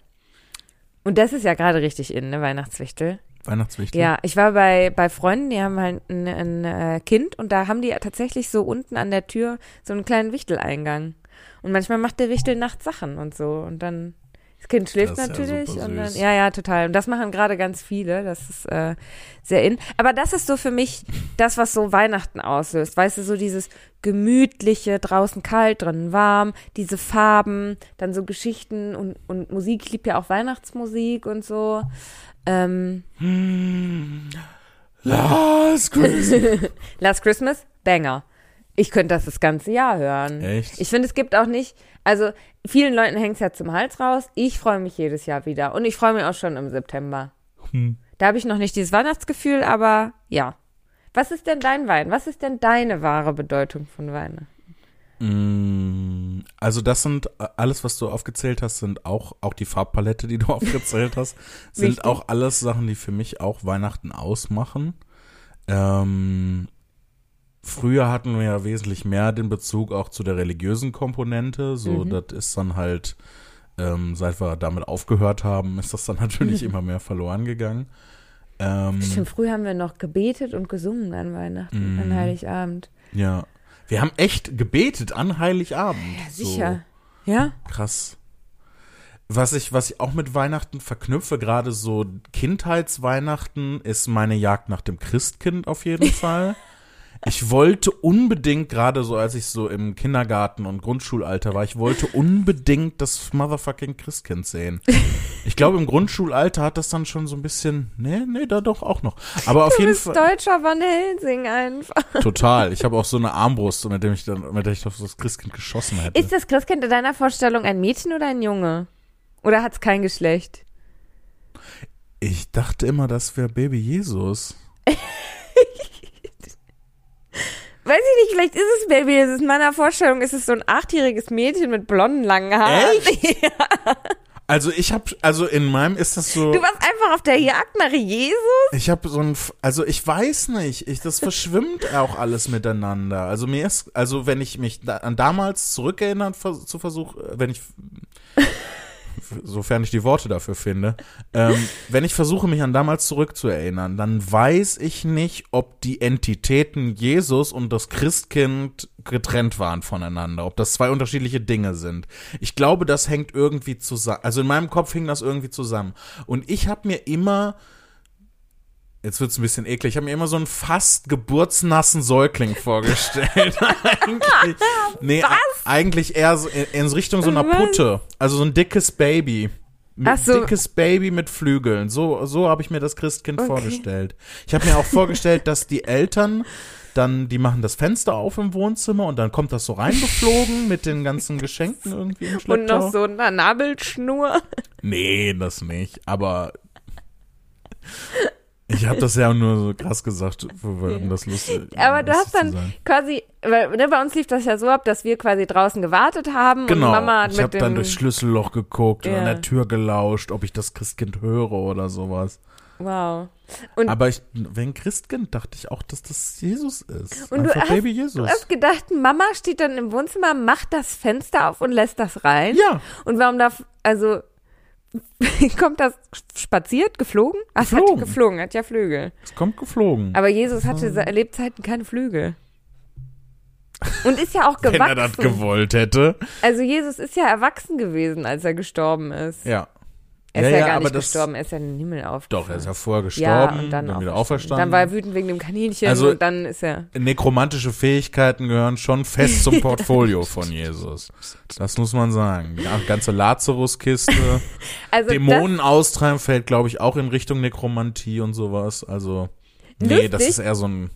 Und das ist ja gerade richtig in, ne, Weihnachtswichtel. Weihnachtswichtel. Ja, ich war bei, bei Freunden, die haben halt ein, ein äh, Kind und da haben die tatsächlich so unten an der Tür so einen kleinen Wichteleingang. Und manchmal macht der Wichtel nachts Sachen und so. Und dann, das Kind schläft Das ja natürlich. super und dann, ja, ja, total. Und das machen gerade ganz viele. Das ist äh, sehr in. Aber das ist so für mich das, was so Weihnachten auslöst. Weißt du, so dieses gemütliche, draußen kalt, drinnen warm, diese Farben, dann so Geschichten und, und Musik. Ich liebe ja auch Weihnachtsmusik und so. Ähm, Last Christmas. Last Christmas, Banger. Ich könnte das das ganze Jahr hören. Echt? Ich finde, es gibt auch nicht, also vielen Leuten hängt es ja zum Hals raus. Ich freue mich jedes Jahr wieder. Und ich freue mich auch schon im September. Hm. Da habe ich noch nicht dieses Weihnachtsgefühl, aber ja. Was ist denn dein Wein? Was ist denn deine wahre Bedeutung von Weihnachten? Mm, Also das sind äh, alles, was du aufgezählt hast, sind auch auch die Farbpalette, die du aufgezählt hast, sind Wichtig. auch alles Sachen, die für mich auch Weihnachten ausmachen. Ähm, früher hatten wir ja wesentlich mehr den Bezug auch zu der religiösen Komponente. So, Mhm. das ist dann halt, ähm, seit wir damit aufgehört haben, ist das dann natürlich immer mehr verloren gegangen. Ähm, Stimmt, früher haben wir noch gebetet und gesungen an Weihnachten, Mhm. an Heiligabend. ja. Wir haben echt gebetet an Heiligabend. Ja, sicher. Ja? Krass. Was ich, was ich auch mit Weihnachten verknüpfe, gerade so Kindheitsweihnachten, ist meine Jagd nach dem Christkind auf jeden Fall. Ich wollte unbedingt, gerade so als ich so im Kindergarten und Grundschulalter war, ich wollte unbedingt das motherfucking Christkind sehen. Ich glaube, im Grundschulalter hat das dann schon so ein bisschen, nee, nee, da doch auch noch. Aber auf Du jeden bist Fall. deutscher Van Helsing einfach. Total. Ich habe auch so eine Armbrust, mit der ich dann, mit der ich auf das Christkind geschossen hätte. Ist das Christkind in deiner Vorstellung ein Mädchen oder ein Junge? Oder hat es kein Geschlecht? Ich dachte immer, das wäre Baby Jesus. Nicht, vielleicht ist es Baby. Jesus. In meiner Vorstellung ist es so ein achtjähriges Mädchen mit blonden, langen Haaren. Echt? Also ich habe, also in meinem ist das so. Du warst einfach auf der Jagd nach Jesus? Ich habe so ein, also ich weiß nicht, ich, das verschwimmt auch alles miteinander. Also mir ist, also wenn ich mich da, an damals zurückerinnern zu Versuch, wenn ich, sofern ich die Worte dafür finde, ähm, wenn ich versuche mich an damals zurückzuerinnern, dann weiß ich nicht, ob die Entitäten Jesus und das Christkind getrennt waren voneinander, ob das zwei unterschiedliche Dinge sind. Ich glaube, das hängt irgendwie zusammen. Also in meinem Kopf hing das irgendwie zusammen. Und ich habe mir immer Jetzt wird's ein bisschen eklig. Ich habe mir immer so einen fast geburtsnassen Säugling vorgestellt. eigentlich, nee, eigentlich eher so in, in Richtung so einer? Putte. Also so ein dickes Baby. Ach so. Dickes Baby mit Flügeln. So, so habe ich mir das Christkind Okay. vorgestellt. Ich habe mir auch vorgestellt, dass die Eltern dann, die machen das Fenster auf im Wohnzimmer und dann kommt das so reingeflogen mit den ganzen Geschenken irgendwie im Und Schlepptau. noch so eine Nabelschnur. Nee, das nicht. Aber ich habe das ja nur so krass gesagt, um das lustig Aber du hast dann quasi, weil ne, bei uns lief das ja so ab, dass wir quasi draußen gewartet haben Genau, und Mama hat ich habe dann durchs Schlüsselloch geguckt und Ja. an der Tür gelauscht, ob ich das Christkind höre oder sowas. Wow. Und Aber ich, wegen Christkind dachte ich auch, dass das Jesus ist. Und du hast- Baby du Jesus. hast gedacht, Mama steht dann im Wohnzimmer, macht das Fenster auf und lässt das rein. Ja, Und warum darf, also, kommt das spaziert, geflogen? Ach, es hat Geflogen. geflogen, hat ja Flügel. es kommt geflogen. Aber Jesus hatte se- Lebzeiten keine Flügel. Und ist ja auch Wenn er das gewachsen. gewollt hätte. Also Jesus ist ja erwachsen gewesen, als er gestorben ist. Ja. Er ist Ja, ja, ja, gar aber nicht das- gestorben, er ist ja in den Himmel aufgefahren. Doch, er ist ja vorher ja, gestorben, und dann, dann, wieder auferstanden. Dann war er wütend wegen dem Kaninchen Also- und dann ist er. nekromantische Fähigkeiten gehören schon fest zum Portfolio von Jesus. Das muss man sagen. Die ganze Lazarus-Kiste, Also Dämonen austreiben fällt, glaube ich, auch in Richtung Nekromantie und sowas. Also, nee, das Lustig. ist eher so ein.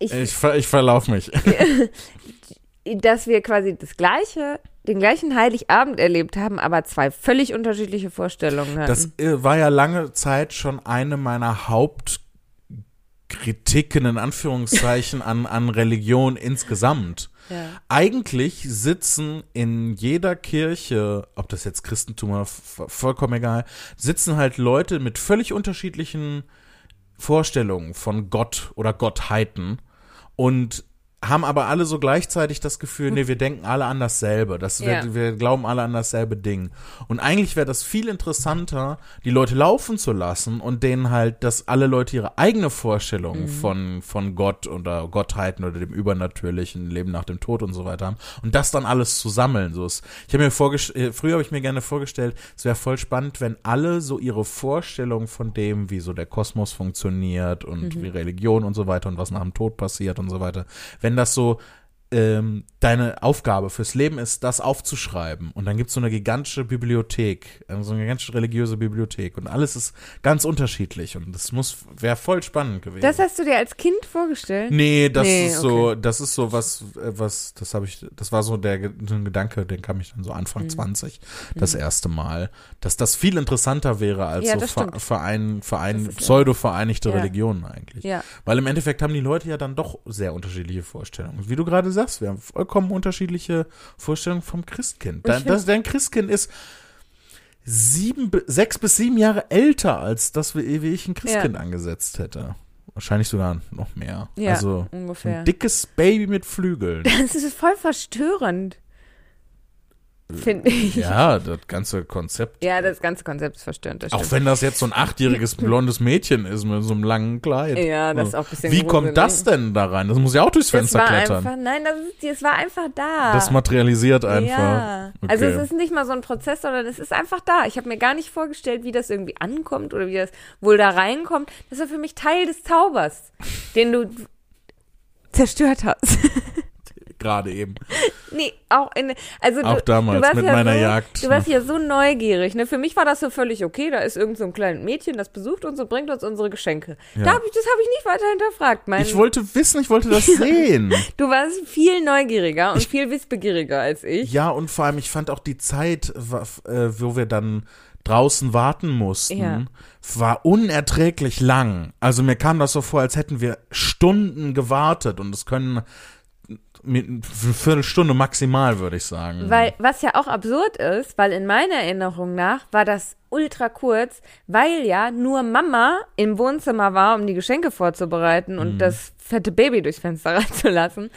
das, ich, Ich, ver- ich verlauf mich. dass wir quasi das gleiche, den gleichen Heiligabend erlebt haben, aber zwei völlig unterschiedliche Vorstellungen hatten. Das äh, war ja lange Zeit schon eine meiner Hauptkritiken in Anführungszeichen an, an Religion insgesamt. ja. Eigentlich sitzen in jeder Kirche, ob das jetzt Christentum oder vollkommen egal, sitzen halt Leute mit völlig unterschiedlichen Vorstellungen von Gott oder Gottheiten. Und haben aber alle so gleichzeitig das Gefühl, nee, wir denken alle an dasselbe. Das, Ja. wir, wir glauben alle an dasselbe Ding. Und eigentlich wäre das viel interessanter, die Leute laufen zu lassen und denen halt, dass alle Leute ihre eigene Vorstellung Mhm. von, von Gott oder Gottheiten oder dem übernatürlichen Leben nach dem Tod und so weiter haben und das dann alles zu sammeln. So ist, ich habe mir vorgestellt, früher habe ich mir gerne vorgestellt, es wäre voll spannend, wenn alle so ihre Vorstellung von dem, wie so der Kosmos funktioniert und wie Religion und so weiter und was nach dem Tod passiert und so weiter, wenn das so ähm, deine Aufgabe fürs Leben ist, das aufzuschreiben. Und dann gibt es so eine gigantische Bibliothek, äh, so eine gigantische religiöse Bibliothek. Und alles ist ganz unterschiedlich. Und das muss, wäre voll spannend gewesen. Das hast du dir als Kind vorgestellt? Nee, das Nee, ist so, das ist so was, äh, was, das habe ich, das war so der so ein Gedanke, den kam ich dann so Mhm. Anfang 20, das erste Mal, dass das viel interessanter wäre als Ja, so Ver-. Verein, Verein, pseudo-vereinigte Ja. Religionen eigentlich. Ja. Weil im Endeffekt haben die Leute ja dann doch sehr unterschiedliche Vorstellungen. Wie du gerade sagst, wir haben vollkommen unterschiedliche Vorstellungen vom Christkind. Dein, das, dein Christkind ist sieben, sechs bis sieben Jahre älter als das, wie, ich ein Christkind angesetzt hätte. Wahrscheinlich sogar noch mehr. Ja, also ungefähr. ein dickes Baby mit Flügeln. Das ist voll verstörend. Finde ich. ja, das ganze Konzept. Ja, das ganze Konzept ist verstörend. Das Auch wenn das jetzt so ein achtjähriges blondes Mädchen ist mit so einem langen Kleid. Ja, das ist auch ein bisschen Wie gruselig. kommt das denn da rein? Das muss ja auch durchs Das Fenster war klettern. einfach, nein, das, ist, das war einfach da. Das materialisiert einfach. Ja. Also Okay. es ist nicht mal so ein Prozess, sondern es ist einfach da. Ich habe mir gar nicht vorgestellt, wie das irgendwie ankommt oder wie das wohl da reinkommt. Das war für mich Teil des Zaubers, den du zerstört hast. Gerade eben. nee, auch in, also du, Auch damals du warst mit ja meiner so, Jagd. Du warst ja so neugierig. Ne? Für mich war das so völlig okay. Da ist irgend so ein kleines Mädchen, das besucht uns und bringt uns unsere Geschenke. Ja. Da hab ich, das habe ich nicht weiter hinterfragt. Mein, Ich wollte wissen, ich wollte das sehen. du warst viel neugieriger und viel wissbegieriger als ich. Ja, und vor allem, ich fand auch die Zeit, äh, wo wir dann draußen warten mussten, Ja. war unerträglich lang. Also mir kam das so vor, als hätten wir Stunden gewartet und es können mit eine Viertelstunde maximal, würde ich sagen. Weil, was ja auch absurd ist, weil in meiner Erinnerung nach war das ultra kurz, weil ja nur Mama im Wohnzimmer war, um die Geschenke vorzubereiten Mhm. und das fette Baby durchs Fenster reinzulassen.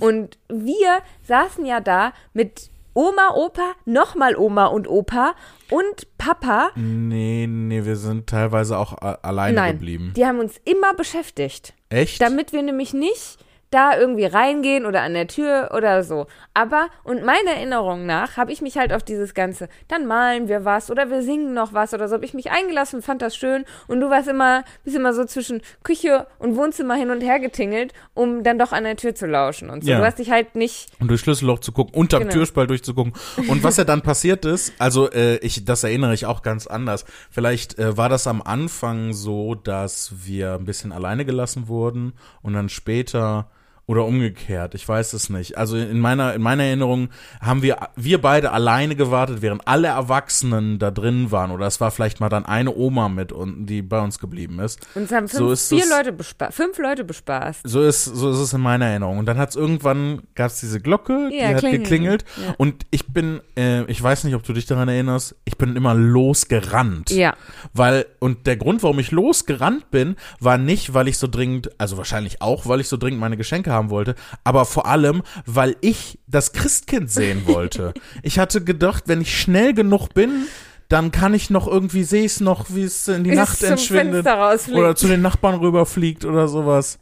Und wir saßen ja da mit Oma, Opa, nochmal Oma und Opa und Papa. nee, nee, wir sind teilweise auch alleine Nein, geblieben. die haben uns immer beschäftigt. Echt? damit wir nämlich nicht da irgendwie reingehen oder an der Tür oder so. Aber, und meiner Erinnerung nach, habe ich mich halt auf dieses Ganze, dann malen wir was oder wir singen noch was oder so, habe ich mich eingelassen, fand das schön und du warst immer, bist immer so zwischen Küche und Wohnzimmer hin und her getingelt, um dann doch an der Tür zu lauschen und so. Ja. Du hast dich halt nicht, und durch Schlüsselloch zu gucken, unterm Genau. Türspalt durchzugucken. Und was ja dann passiert ist, also äh, ich, das erinnere ich auch ganz anders. Vielleicht äh, war das am Anfang so, dass wir ein bisschen alleine gelassen wurden und dann später oder umgekehrt, ich weiß es nicht. Also in meiner in meiner Erinnerung haben wir wir beide alleine gewartet, während alle Erwachsenen da drin waren oder es war vielleicht mal dann eine Oma mit und die bei uns geblieben ist. uns haben fünf, So ist vier es- Leute bespaßt, fünf Leute bespaßt. So ist, so ist es in meiner Erinnerung. Und dann hat es irgendwann, gab es diese Glocke, die Ja, hat klingeln. geklingelt. Ja. Und ich bin, äh, ich weiß nicht, ob du dich daran erinnerst, ich bin immer losgerannt. Ja. Weil, und der Grund, warum ich losgerannt bin, war nicht, weil ich so dringend, also wahrscheinlich auch, weil ich so dringend meine Geschenke haben wollte, aber vor allem, weil ich das Christkind sehen wollte. ich hatte gedacht, wenn ich schnell genug bin, dann kann ich noch irgendwie, sehe ich noch, wie es in die es Nacht entschwindet. Oder zu den Nachbarn rüberfliegt oder sowas.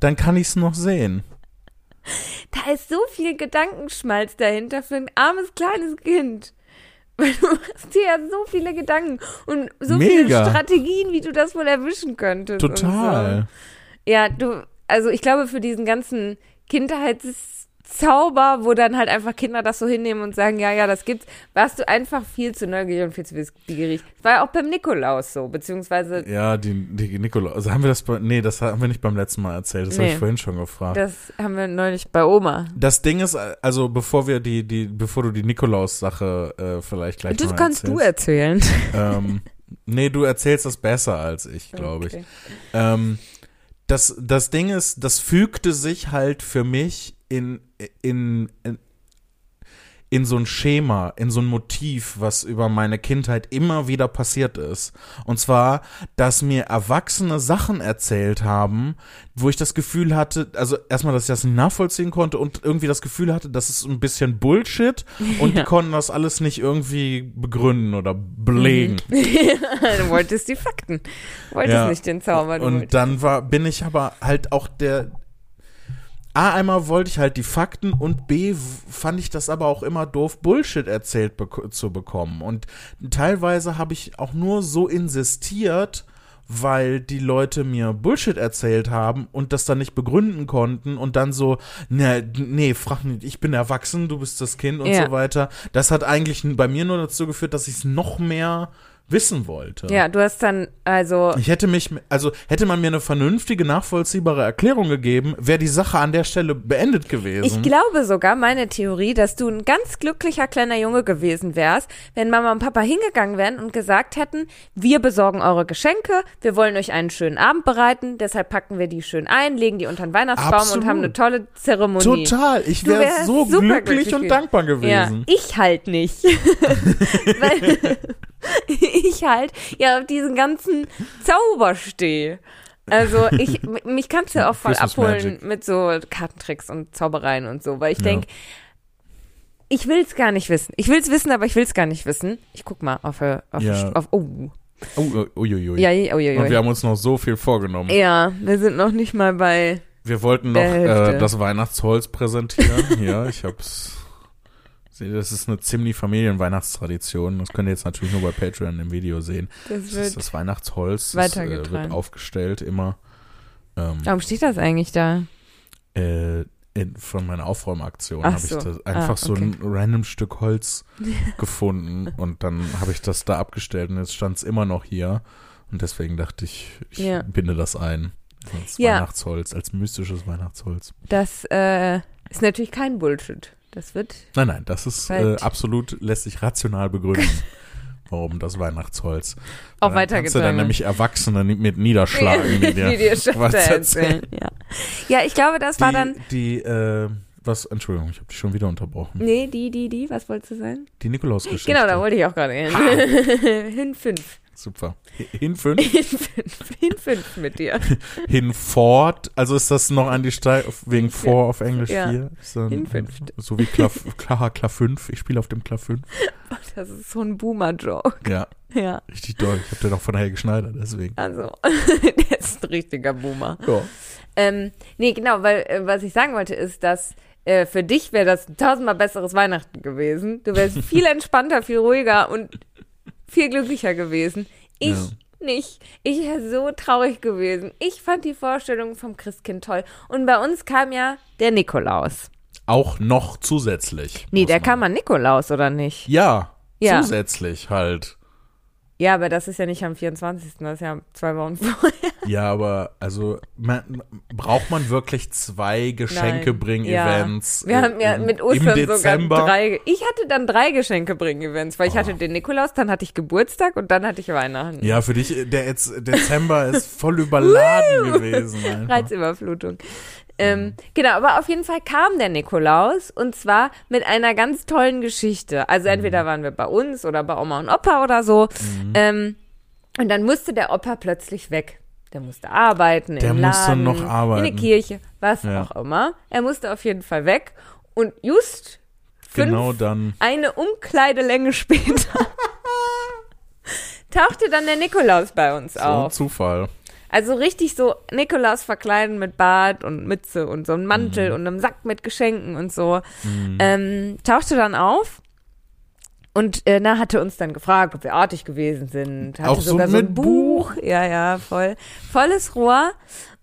Dann kann ich es noch sehen. Da ist so viel Gedankenschmalz dahinter für ein armes kleines Kind. Weil du machst dir ja so viele Gedanken und so viele Mega. Strategien, wie du das wohl erwischen könntest. Total. so. Ja, du, also ich glaube, für diesen ganzen Kindheitszauber, wo dann halt einfach Kinder das so hinnehmen und sagen, ja, ja, das gibt's, warst du einfach viel zu neugierig und viel zu wissbegierig. Das war ja auch beim Nikolaus so, beziehungsweise Ja, die, die Nikolaus. Also haben wir das bei, nee, das haben wir nicht beim letzten Mal erzählt. Das habe Nee. ich vorhin schon gefragt. das haben wir neulich bei Oma. Das Ding ist, also bevor wir die, die, bevor du die Nikolaus-Sache äh, vielleicht gleich Das kannst du erzählst. erzählen. Ähm, nee, du erzählst das besser als ich, glaube ich. Okay. Ähm, das, das Ding ist, das fügte sich halt für mich in, in, in in so ein Schema, in so ein Motiv, was über meine Kindheit immer wieder passiert ist. Und zwar, dass mir Erwachsene Sachen erzählt haben, wo ich das Gefühl hatte, also erstmal, dass ich das nicht nachvollziehen konnte und irgendwie das Gefühl hatte, das ist ein bisschen Bullshit und ja. die konnten das alles nicht irgendwie begründen oder belegen. Mhm. du wolltest die Fakten, wolltest ja. nicht den Zauber. Und dann war, bin ich aber halt auch der, A, einmal wollte ich halt die Fakten und B, fand ich das aber auch immer doof, Bullshit erzählt bek zu bekommen. Und teilweise habe ich auch nur so insistiert, weil die Leute mir Bullshit erzählt haben und das dann nicht begründen konnten und dann so, ne, nee, frag nicht, ich bin erwachsen, du bist das Kind und ja. so weiter. Das hat eigentlich bei mir nur dazu geführt, dass ich es noch mehr wissen wollte. Ja, du hast dann also. Ich hätte mich, also hätte man mir eine vernünftige, nachvollziehbare Erklärung gegeben, wäre die Sache an der Stelle beendet gewesen. Ich glaube sogar, meine Theorie, dass du ein ganz glücklicher kleiner Junge gewesen wärst, wenn Mama und Papa hingegangen wären und gesagt hätten, wir besorgen eure Geschenke, wir wollen euch einen schönen Abend bereiten, deshalb packen wir die schön ein, legen die unter den Weihnachtsbaum Absolut. und haben eine tolle Zeremonie. Total, ich wäre so glücklich, glücklich und dankbar gewesen. Ja, ich halt nicht. Weil, ich halt ja auf diesen ganzen Zauber stehe. Also ich, mich kannst du ja auch voll abholen mit so Kartentricks und Zaubereien und so, weil ich ja. denke, ich will es gar nicht wissen. Ich will es wissen, aber ich will es gar nicht wissen. Ich guck mal auf, äh, auf, ja. auf oh. Oh, oh. Ja, uiuiui. Und wir haben uns noch so viel vorgenommen. Ja, wir sind noch nicht mal bei. Wir wollten noch äh, das Weihnachtsholz präsentieren. ja, ich hab's das ist eine ziemlich Familienweihnachtstradition. Das könnt ihr jetzt natürlich nur bei Patreon im Video sehen. Das, das ist das Weihnachtsholz. Das äh, wird aufgestellt immer. Ähm, Warum steht das eigentlich da? Äh, in, von meiner Aufräumaktion habe so. ich das einfach ah, okay. so ein random Stück Holz gefunden und dann habe ich das da abgestellt und jetzt stand es immer noch hier und deswegen dachte ich, ich ja. binde das ein als ja. Weihnachtsholz, als mystisches Weihnachtsholz. Das äh, ist natürlich kein Bullshit. Das wird. Nein, nein, das ist äh, absolut, lässt sich rational begründen, warum das Weihnachtsholz. Auch weitergetragen. Kannst du dann nämlich Erwachsene mit niederschlagen, die dir, dir was erzählen. Ja. ja, ich glaube, das die, war dann. Die, äh, was, Entschuldigung, ich habe dich schon wieder unterbrochen. Nee, die, die, die, was wolltest du sagen? Die Nikolausgeschichte. Genau, da wollte ich auch gerade hin. hin fünf. Super. Hin fünf? Hin fünf, hin fünf mit dir. Hinfort, also ist das noch an die Steig, wegen vor auf Englisch ja. vier? Hin fünf. So wie Klav, Klar, Klar 5, ich spiele auf dem Klar 5. Das ist so ein Boomer-Joke. Ja. Ja. Richtig doll. Ich habe den auch von Helge Schneider, deswegen. Also, der ist ein richtiger Boomer. Ja. Ähm, nee, genau, weil äh, was ich sagen wollte ist, dass äh, für dich wäre das ein tausendmal besseres Weihnachten gewesen. Du wärst viel entspannter, viel ruhiger und viel glücklicher gewesen. Ich ja. nicht. Ich wäre so traurig gewesen. Ich fand die Vorstellung vom Christkind toll. Und bei uns kam ja der Nikolaus. Auch noch zusätzlich. Nee, der kam an Nikolaus, oder nicht? Ja, ja, zusätzlich halt. Ja, aber das ist ja nicht am 24. Das ist ja zwei Wochen vorher. Ja, aber also man, braucht man wirklich zwei Geschenkebring-Events? Ja. Wir haben ja mit Ostern sogar drei. Ich hatte dann drei Geschenkebring-Events, weil ich oh. hatte den Nikolaus, dann hatte ich Geburtstag und dann hatte ich Weihnachten. Ja, für dich, der jetzt Dezember ist voll überladen gewesen. Einfach. Reizüberflutung. Ähm, genau, aber auf jeden Fall kam der Nikolaus und zwar mit einer ganz tollen Geschichte. Also entweder mhm. waren wir bei uns oder bei Oma und Opa oder so. Mhm. Ähm, und dann musste der Opa plötzlich weg. Der musste arbeiten, der im Laden, noch arbeiten. in der Kirche, was ja. auch immer. Er musste auf jeden Fall weg. Und just fünf, genau dann. eine Umkleidelänge später tauchte dann der Nikolaus bei uns so auf. Zufall. Also richtig so Nikolaus verkleiden mit Bart und Mütze und so einem Mantel mhm. und einem Sack mit Geschenken und so. Mhm. Ähm, tauchte dann auf und äh, na, hatte uns dann gefragt, ob wir artig gewesen sind. Hatte Auch sogar so, so ein Buch. Buch. Ja, ja, voll. Volles Rohr.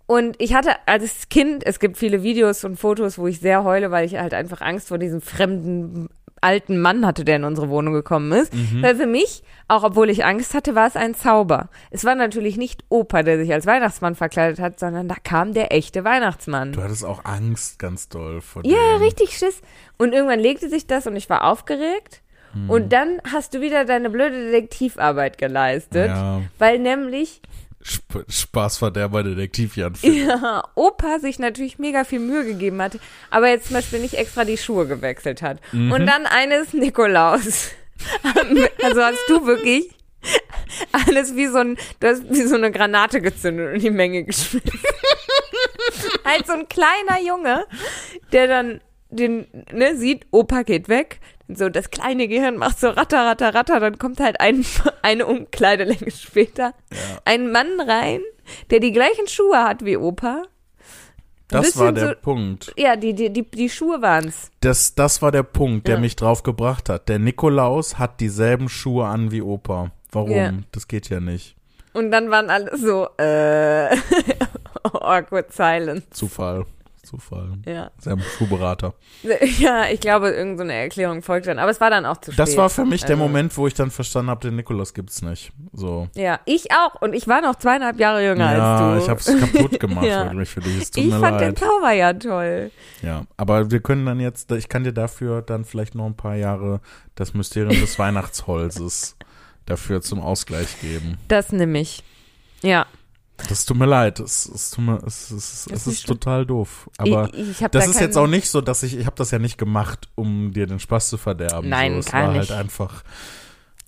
Und ich hatte als Kind, es gibt viele Videos und Fotos, wo ich sehr heule, weil ich halt einfach Angst vor diesem fremden alten Mann hatte, der in unsere Wohnung gekommen ist. Mhm. Weil für mich, auch obwohl ich Angst hatte, war es ein Zauber. Es war natürlich nicht Opa, der sich als Weihnachtsmann verkleidet hat, sondern da kam der echte Weihnachtsmann. Du hattest auch Angst ganz doll vor dem. Ja, richtig Schiss. Und irgendwann legte sich das und ich war aufgeregt. Mhm. Und dann hast du wieder deine blöde Detektivarbeit geleistet, ja. weil nämlich Sp Spaßverderber Detektiv Jan Ja, Opa sich natürlich mega viel Mühe gegeben hat, aber jetzt zum Beispiel nicht extra die Schuhe gewechselt hat. Mhm. Und dann eines Nikolaus. also hast du wirklich alles wie so ein, du hast wie so eine Granate gezündet und die Menge geschmissen. halt so ein kleiner Junge, der dann den, ne, sieht, Opa geht weg. So, das kleine Gehirn macht so ratter, ratter, ratter, dann kommt halt ein, eine Umkleidelänge später ein Mann rein, der die gleichen Schuhe hat wie Opa. Das war der so- Punkt. Ja, die, die, die, die Schuhe waren's. Das, das war der Punkt, der Ja. mich drauf gebracht hat. Der Nikolaus hat dieselben Schuhe an wie Opa. Warum? Ja. Das geht ja nicht. Und dann waren alle so, äh, awkward silence. Zufall. Zufall. Ja. Einen Schuhberater. Ja, ich glaube, irgendeine so eine Erklärung folgt dann. Aber es war dann auch zu spät. Das war für mich der Also- Moment, wo ich dann verstanden habe, den Nikolaus gibt's nicht. So. Ja, ich auch. Und ich war noch zweieinhalb Jahre jünger Ja, als du. ich hab's kaputt gemacht, Ja. wirklich für dich. Es Ich fand den leid. Zauber ja toll. Ja, aber wir können dann jetzt, ich kann dir dafür dann vielleicht noch ein paar Jahre das Mysterium des Weihnachtsholzes dafür zum Ausgleich geben. Das nehme ich. Ja. Das tut mir leid, es, es, tut mir, es, es, es ist total doof. Aber ich, ich das da ist jetzt auch nicht so, dass ich, ich habe das ja nicht gemacht, um dir den Spaß zu verderben. Nein, so, es gar war nicht. halt einfach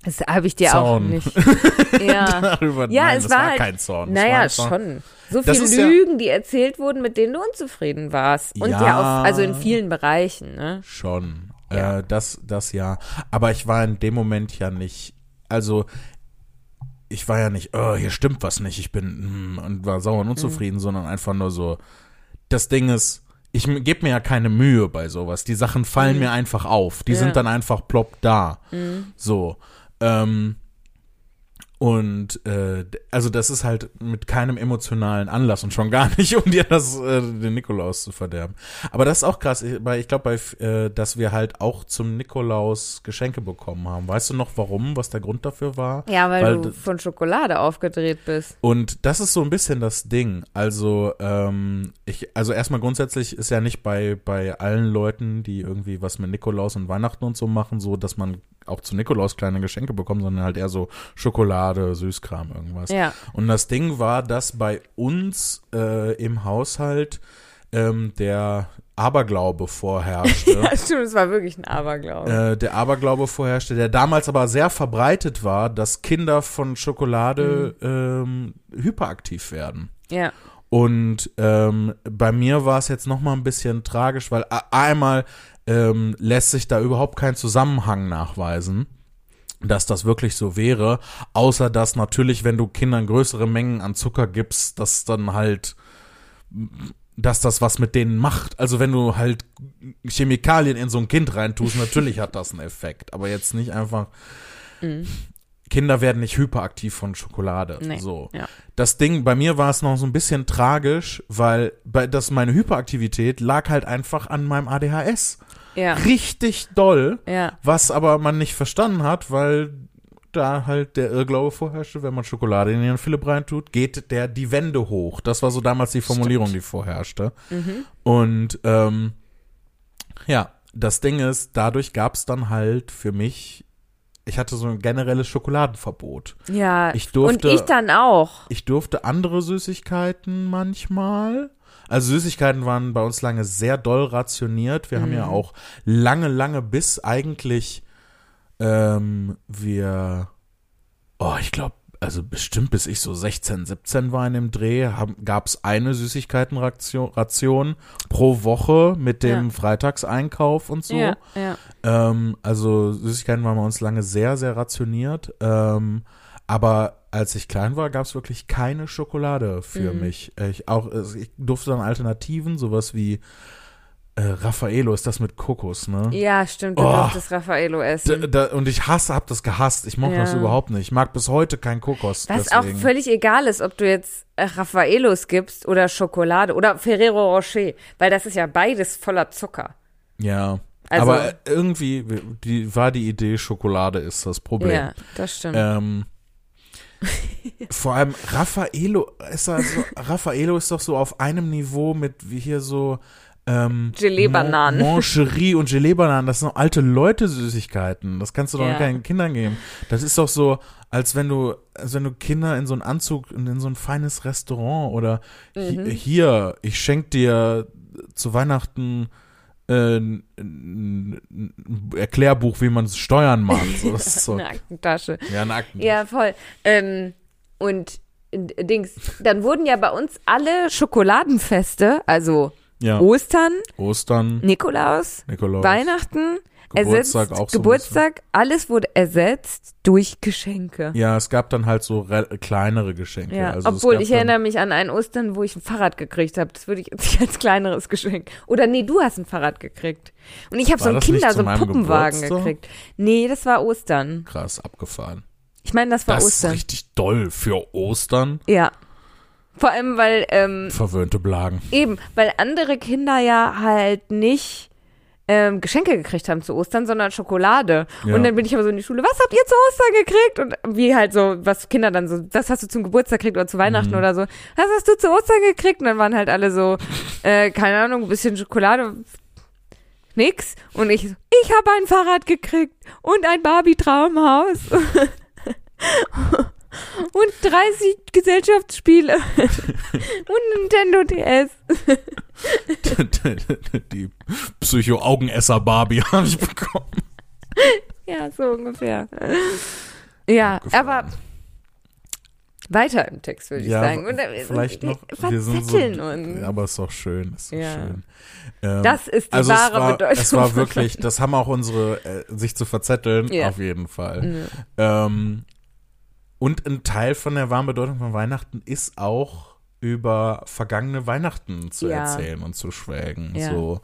Das habe ich dir auch Zorn. nicht. Ja. darüber. Ja, Nein, es war war halt- kein Zorn. Naja, schon. So viele ist ja- Lügen, die erzählt wurden, mit denen du unzufrieden warst. Und ja, Ja. auf, also in vielen Bereichen, ne? Schon. Ja. Äh, das, das ja. Aber ich war in dem Moment ja nicht, also ich war ja nicht, oh, hier stimmt was nicht, ich bin, hm, und war sauer und Mhm. unzufrieden, sondern einfach nur so, das Ding ist, ich gebe mir ja keine Mühe bei sowas. Die Sachen fallen mir einfach auf. Die Mhm. Ja. Mhm. sind dann einfach plopp da. So. Ähm, und äh, also das ist halt mit keinem emotionalen Anlass und schon gar nicht, um dir das äh, den Nikolaus zu verderben. Aber das ist auch krass, ich- weil ich glaube, äh, dass wir halt auch zum Nikolaus Geschenke bekommen haben. Weißt du noch warum, was der Grund dafür war? Ja, weil, Weil du von Schokolade aufgedreht bist. Und das ist so ein bisschen das Ding. Also, ähm, ich, also erstmal grundsätzlich ist ja nicht bei, bei allen Leuten, die irgendwie was mit Nikolaus und Weihnachten und so machen, so, dass man auch zu Nikolaus kleine Geschenke bekommt, sondern halt eher so Schokolade, Süßkram, irgendwas. Ja. Und das Ding war, dass bei uns äh, im Haushalt ähm, der Aberglaube vorherrschte. Ja, stimmt, es war wirklich ein Aberglaube. äh, der Aberglaube vorherrschte, der damals aber sehr verbreitet war, dass Kinder von Schokolade ähm, hyperaktiv werden. ja. Und ähm, bei mir war es jetzt noch mal ein bisschen tragisch, weil einmal ähm, lässt sich da überhaupt kein Zusammenhang nachweisen, dass das wirklich so wäre, außer dass natürlich, wenn du Kindern größere Mengen an Zucker gibst, dass dann halt dass das was mit denen macht. Also wenn du halt Chemikalien in so ein Kind reintust, natürlich hat das einen Effekt, aber jetzt nicht einfach Kinder werden nicht hyperaktiv von Schokolade. Nee, So. ja. Das Ding, bei mir war es noch so ein bisschen tragisch, weil bei, das meine Hyperaktivität lag halt einfach an meinem ADHS. Ja. Richtig doll, Ja. was aber man nicht verstanden hat, weil da halt der Irrglaube vorherrschte, wenn man Schokolade in ihren Philipp reintut, geht der die Wände hoch. Das war so damals die Formulierung, die vorherrschte. Und ähm, ja, das Ding ist, dadurch gab es dann halt für mich, ich hatte so ein generelles Schokoladenverbot. Ja. Ich durfte- Und ich dann auch. Ich durfte andere Süßigkeiten manchmal. Also Süßigkeiten waren bei uns lange sehr doll rationiert. Wir haben ja auch lange, lange bis eigentlich ähm, wir, oh, ich glaube, also bestimmt bis ich so 16, 17 war in dem Dreh, gab es eine Süßigkeitenration Ration pro Woche mit dem Ja. Freitagseinkauf und so. Ja. Ja. Ähm, also Süßigkeiten waren bei uns lange sehr, sehr rationiert. Ähm, aber als ich klein war, gab es wirklich keine Schokolade für Mhm. mich. Ich, auch, also ich durfte dann Alternativen, sowas wie äh, Raffaello ist das mit Kokos, ne? Ja, stimmt, du Oh. durftest Raffaello Da, essen. da, und ich hasse, hab das gehasst. Ich mochte Ja. das überhaupt nicht. Ich mag bis heute kein Kokos. Was auch deswegen. völlig egal ist, ob du jetzt äh, Raffaellos gibst oder Schokolade oder Ferrero Rocher, weil das ist ja beides voller Zucker. Ja. Also- aber irgendwie die, war die Idee, Schokolade ist das Problem. Ja, das stimmt. Ähm, vor allem Raffaello ist also, Raffaello ist doch so auf einem Niveau mit wie hier so ähm, Gelee-Bananen. Moncherie und Gelee-Bananen, das sind alte Leute-Süßigkeiten. Das kannst du doch Ja. keinen Kindern geben. Das ist doch so, als wenn du, als wenn du Kinder in so einen Anzug, in, in so ein feines Restaurant oder hi- Mhm. hier, ich schenk dir zu Weihnachten äh, ein, Erklärbuch, wie man Steuern macht. So, so, Eine Aktentasche. ja, ein Akten. Ja, voll. Ähm, und äh, Dings, dann wurden ja bei uns alle Schokoladenfeste, also ja. Ostern, Ostern, Nikolaus, Nikolaus. Weihnachten, Geburtstag ersetzt, auch so Geburtstag, alles wurde ersetzt durch Geschenke. Ja, es gab dann halt so re- kleinere Geschenke. Ja, also obwohl ich erinnere mich an ein Ostern, wo ich ein Fahrrad gekriegt habe. Das würde ich jetzt nicht als kleineres Geschenk. Oder nee, du hast ein Fahrrad gekriegt. Und ich habe so ein das Kinder, so einen Puppenwagen Geburtstag? gekriegt. Nee, das war Ostern. Krass, abgefahren. Ich meine, das war Das Ostern. ist richtig doll für Ostern. Ja. Vor allem, weil, ähm, Verwöhnte Blagen. eben, weil andere Kinder ja halt nicht ähm, Geschenke gekriegt haben zu Ostern, sondern Schokolade. Ja. Und dann bin ich aber so in die Schule, was habt ihr zu Ostern gekriegt? Und wie halt so, was Kinder dann so, was hast du zum Geburtstag gekriegt oder zu Weihnachten Mhm. oder so, was hast du zu Ostern gekriegt? Und dann waren halt alle so, äh, keine Ahnung, ein bisschen Schokolade, nix. Und ich ich habe ein Fahrrad gekriegt und ein Barbie-Traumhaus. Und 30 Gesellschaftsspiele. Und Nintendo DS. Die Psycho-Augenesser-Barbie habe ich bekommen. Ja, so ungefähr. Ja, aber weiter im Text, würde ich Ja, sagen. Und, äh, vielleicht noch. Wir sind verzetteln so, uns. Aber ist doch schön. Ist doch Ja. schön. Ähm, Das ist die also wahre war, Bedeutung. Es war wirklich, das haben auch unsere, äh, sich zu verzetteln, Ja. auf jeden Fall. Ja. Ähm, und ein Teil von der wahren Bedeutung von Weihnachten ist auch über vergangene Weihnachten zu Ja. erzählen und zu schwelgen. Ja. So,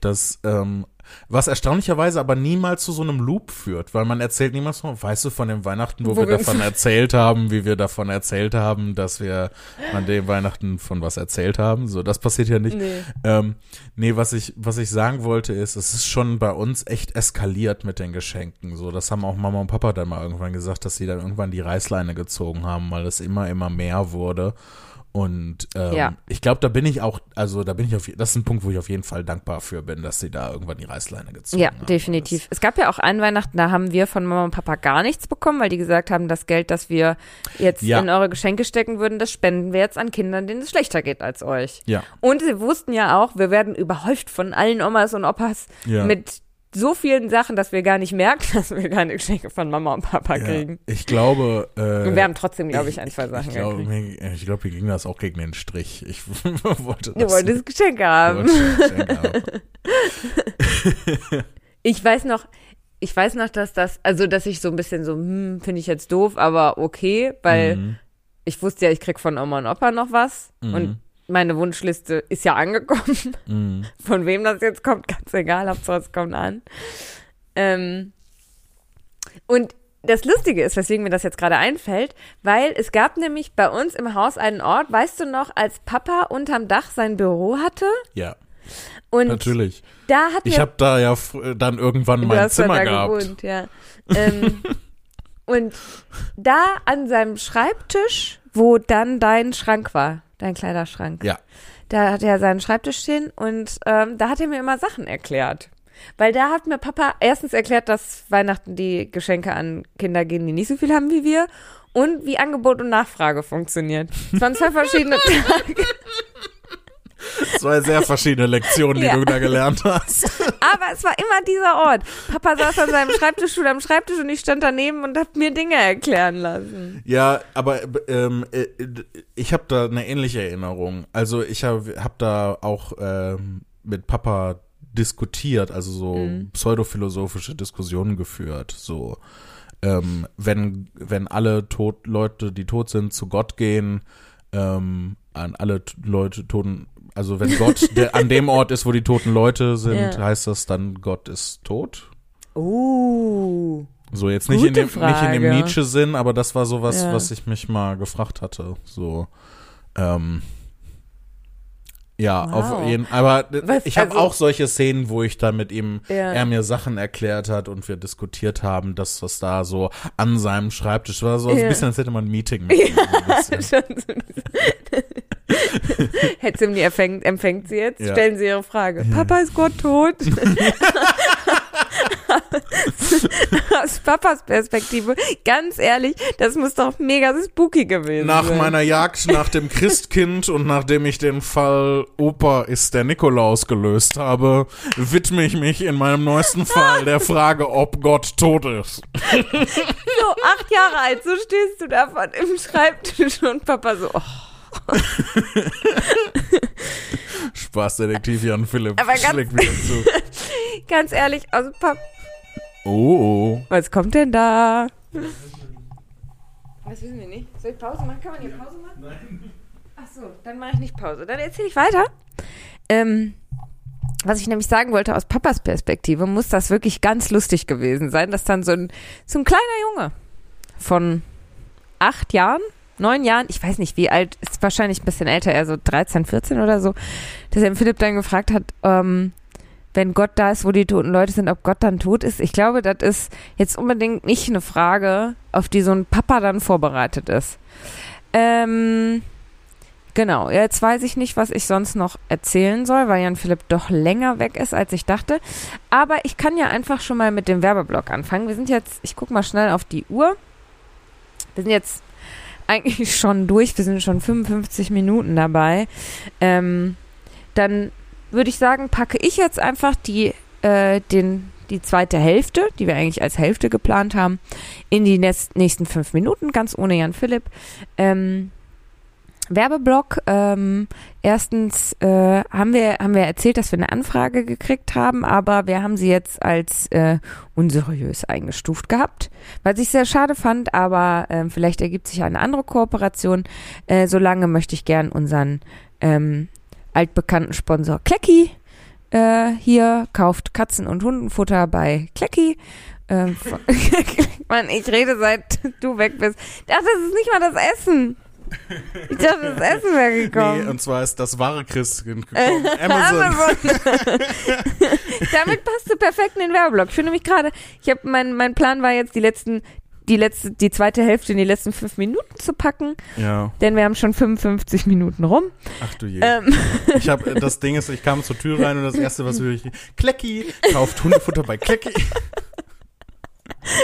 das, ähm, was erstaunlicherweise aber niemals zu so einem Loop führt, weil man erzählt niemals von, weißt du, von dem Weihnachten, wo, Wo wir davon erzählt haben, wie wir davon erzählt haben, dass wir an dem Weihnachten von was erzählt haben. So, das passiert ja nicht. Nee. Ähm, nee, was ich, was ich sagen wollte, ist, es ist schon bei uns echt eskaliert mit den Geschenken. So, das haben auch Mama und Papa dann mal irgendwann gesagt, dass sie dann irgendwann die Reißleine gezogen haben, weil es immer, immer mehr wurde. Und ähm, Ja. ich glaube, da bin ich auch, also da bin ich auf, das ist ein Punkt, wo ich auf jeden Fall dankbar für bin, dass sie da irgendwann die Reißleine gezogen Ja, haben. definitiv. Es gab ja auch ein Weihnachten, da haben wir von Mama und Papa gar nichts bekommen, weil die gesagt haben, das Geld, das wir jetzt Ja. in eure Geschenke stecken würden, das spenden wir jetzt an Kindern, denen es schlechter geht als euch. Ja, Und sie wussten ja auch, wir werden überhäuft von allen Omas und Opas ja. mit so vielen Sachen, dass wir gar nicht merken, dass wir keine Geschenke von Mama und Papa ja. kriegen. Ich glaube, äh, Und wir haben trotzdem, glaube ich, ein, zwei Sachen ich glaube, gekriegt. mir, ich glaube, mir ging das auch gegen den Strich. Ich wollte Du das wolltest Geschenke haben. Geschenk haben. Ich weiß noch, ich weiß noch, dass das, also dass ich so ein bisschen so, hm, finde ich jetzt doof, aber okay, weil Mhm. ich wusste ja, ich krieg von Oma und Opa noch was Mhm. und meine Wunschliste ist ja angekommen. Mhm. Von wem das jetzt kommt, ganz egal, Hauptsache es kommt an. Ähm, und das Lustige ist, weswegen mir das jetzt gerade einfällt, weil es gab nämlich bei uns im Haus einen Ort, weißt du noch, als Papa unterm Dach sein Büro hatte Ja, und natürlich. da hat Ich habe da ja dann irgendwann mein Zimmer gehabt. gewohnt, ja. Ähm, und da an seinem Schreibtisch, wo dann dein Schrank war, dein Kleiderschrank, Ja. da hat er seinen Schreibtisch stehen und ähm, da hat er mir immer Sachen erklärt. Weil da hat mir Papa erstens erklärt, dass Weihnachten die Geschenke an Kinder gehen, die nicht so viel haben wie wir. Und wie Angebot und Nachfrage funktioniert. Es waren zwei verschiedene Tage. Zwei sehr verschiedene Lektionen, die Ja. du da gelernt hast. Aber es war immer dieser Ort. Papa saß an seinem Schreibtischstuhl am Schreibtisch und ich stand daneben und hab mir Dinge erklären lassen. Ja, aber ähm, äh, ich habe da eine ähnliche Erinnerung. Also ich habe hab da auch ähm, mit Papa diskutiert, also so Mhm. pseudophilosophische Diskussionen geführt. So, ähm, wenn wenn alle tot Leute, die tot sind, zu Gott gehen, ähm, an alle Leute toten, also wenn Gott der, an dem Ort ist, wo die toten Leute sind, Ja. heißt das dann Gott ist tot? Uh. So jetzt nicht in dem, nicht in dem. Nietzsche-Sinn, aber das war sowas, Ja. was ich mich mal gefragt hatte. So, ähm, ja, Wow. auf jeden Aber Was, ich habe also- auch solche Szenen, wo ich da mit ihm, Ja. er mir Sachen erklärt hat und wir diskutiert haben, dass was da so an seinem Schreibtisch war, so Ja. ein bisschen, als hätte man ein Meeting mit ihm. so so Herr die empfängt, sie jetzt, Ja. stellen Sie Ihre Frage. Ja. Papa ist Gott tot? Aus Papas Perspektive, ganz ehrlich, das muss doch mega spooky gewesen Nach sein. meiner Jagd nach dem Christkind und nachdem ich den Fall Opa ist der Nikolaus gelöst habe, widme ich mich in meinem neuesten Fall der Frage, ob Gott tot ist. So, acht Jahre alt, so stehst du da von im Schreibtisch und Papa so, oh. Spaßdetektiv Jan Philipp Aber ganz- schlägt wieder zu. ganz ehrlich, also Papa, Oh, oh. was kommt denn da? Das wissen wir nicht. Soll ich Pause machen? Kann man hier Pause machen? Nein. Ach so, dann mache ich nicht Pause. Dann erzähle ich weiter. Ähm, was ich nämlich sagen wollte, aus Papas Perspektive muss das wirklich ganz lustig gewesen sein, dass dann so ein, so ein kleiner Junge von acht Jahren, neun Jahren, ich weiß nicht wie alt, ist wahrscheinlich ein bisschen älter, eher so 13, 14 oder so, dass er Philipp dann gefragt hat, ähm, wenn Gott da ist, wo die toten Leute sind, ob Gott dann tot ist. Ich glaube, das ist jetzt unbedingt nicht eine Frage, auf die so ein Papa dann vorbereitet ist. Ähm, genau, jetzt weiß ich nicht, was ich sonst noch erzählen soll, weil Jan Philipp doch länger weg ist, als ich dachte. Aber ich kann ja einfach schon mal mit dem Werbeblock anfangen. Wir sind jetzt, ich gucke mal schnell auf die Uhr. Wir sind jetzt eigentlich schon durch. Wir sind schon 55 Minuten dabei. Ähm, dann würde ich sagen, packe ich jetzt einfach die, äh, den, die zweite Hälfte, die wir eigentlich als Hälfte geplant haben, in die nächst- nächsten fünf Minuten, ganz ohne Jan Philipp. Ähm, Werbeblock. Ähm, erstens äh, haben wir haben wir erzählt, dass wir eine Anfrage gekriegt haben, aber wir haben sie jetzt als äh, unseriös eingestuft gehabt, was ich sehr schade fand. Aber ähm, vielleicht ergibt sich eine andere Kooperation. Äh, solange möchte ich gern unseren ähm, altbekannten Sponsor Klecki äh, hier kauft Katzen- und Hundenfutter bei Klecki. Ähm, Mann, ich rede seit du weg bist. Das ist nicht mal das Essen. Ich dachte, das Essen wäre gekommen. Nee, und zwar ist das wahre Christkind gekommen. Amazon. Amazon. Damit passt du perfekt in den Werbeblock. Ich finde mich gerade, ich habe mein, mein Plan war jetzt die letzten, die letzte, die zweite Hälfte in die letzten fünf Minuten zu packen, Ja, denn wir haben schon 55 Minuten rum. ach du je. Ähm, Ich habe das Ding ist, ich kam zur Tür rein und das erste, was wir Klecki kauft Hundefutter bei Klecki.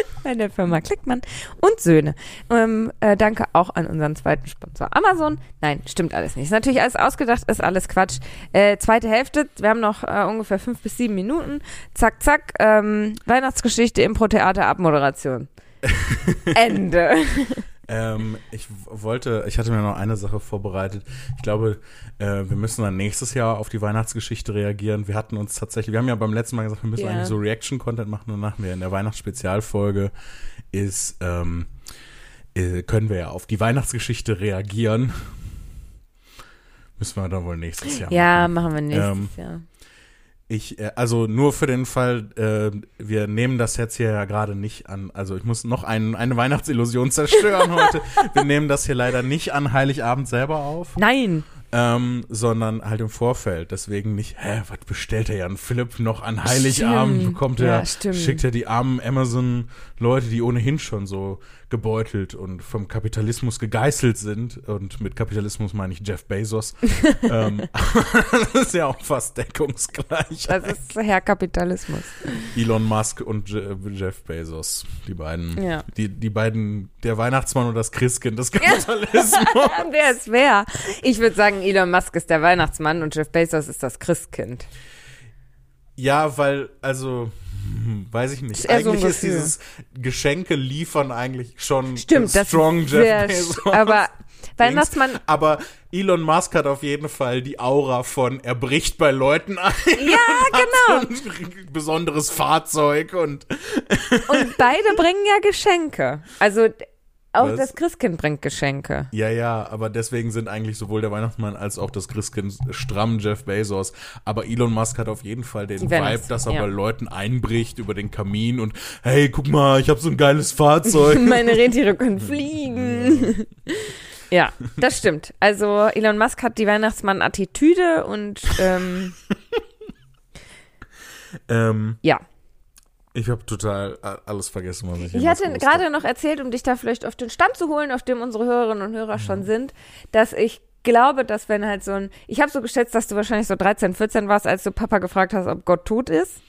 bei der Firma Klickmann und Söhne. Ähm, äh, danke auch an unseren zweiten Sponsor Amazon. Nein, stimmt alles nicht. Ist natürlich alles ausgedacht, ist alles Quatsch. Äh, zweite Hälfte, wir haben noch äh, ungefähr fünf bis sieben Minuten. Zack, zack. Ähm, Weihnachtsgeschichte, Impro-Theater, Abmoderation. Ende. Ähm, ich wollte, ich hatte mir noch eine Sache vorbereitet. Ich glaube, äh, wir müssen dann nächstes Jahr auf die Weihnachtsgeschichte reagieren. Wir hatten uns tatsächlich, wir haben ja beim letzten Mal gesagt, wir müssen Ja. eigentlich so Reaction-Content machen und nachher in der Weihnachtsspezialfolge ist, ähm, äh, können wir ja auf die Weihnachtsgeschichte reagieren. Müssen wir dann wohl nächstes Jahr Ja, machen. machen wir nächstes Ähm, Jahr. Ich, äh, also nur für den Fall, äh, wir nehmen das jetzt hier ja gerade nicht an. Also ich muss noch ein, eine Weihnachtsillusion zerstören heute. Wir nehmen das hier leider nicht an Heiligabend selber auf, Nein. Ähm, sondern halt im Vorfeld. Deswegen nicht, hä, was bestellt der Jan Philipp noch an Heiligabend? Stimmt. Bekommt Ja, er, stimmt. schickt er die armen Amazon-Leute, die ohnehin schon so gebeutelt und vom Kapitalismus gegeißelt sind. Und mit Kapitalismus meine ich Jeff Bezos. ähm, das ist ja auch fast deckungsgleich. Das ist Herr Kapitalismus. Elon Musk und Je Jeff Bezos, die beiden, Ja. die, die beiden, der Weihnachtsmann und das Christkind des Kapitalismus. wer ist wer? Ich würde sagen, Elon Musk ist der Weihnachtsmann und Jeff Bezos ist das Christkind. ja, weil, also, hm, weiß ich nicht. Ist eher so Eigentlich ist dieses Geschenke liefern eigentlich schon Stimmt, das strong ist Jeff Bezos. aber Weihnachtsmann, Aber Elon Musk hat auf jeden Fall die Aura von, er bricht bei Leuten ein. ja, genau. ein besonderes Fahrzeug und Und beide bringen ja Geschenke. Also auch Was? das Christkind bringt Geschenke. Ja, ja, aber deswegen sind eigentlich sowohl der Weihnachtsmann als auch das Christkind stramm Jeff Bezos. Aber Elon Musk hat auf jeden Fall den Vibe, dass er ja. bei Leuten einbricht über den Kamin und hey, guck mal, ich habe so ein geiles Fahrzeug. Meine Rentiere können fliegen. Ja, das stimmt. Also Elon Musk hat die Weihnachtsmann-Attitüde und ähm, ähm, ja. Ich habe total alles vergessen, was ich Ich hatte gerade noch erzählt, um dich da vielleicht auf den Stand zu holen, auf dem unsere Hörerinnen und Hörer schon sind, dass ich glaube, dass wenn halt so ein, ich habe so geschätzt, dass du wahrscheinlich so 13, 14 warst, als du Papa gefragt hast, ob Gott tot ist.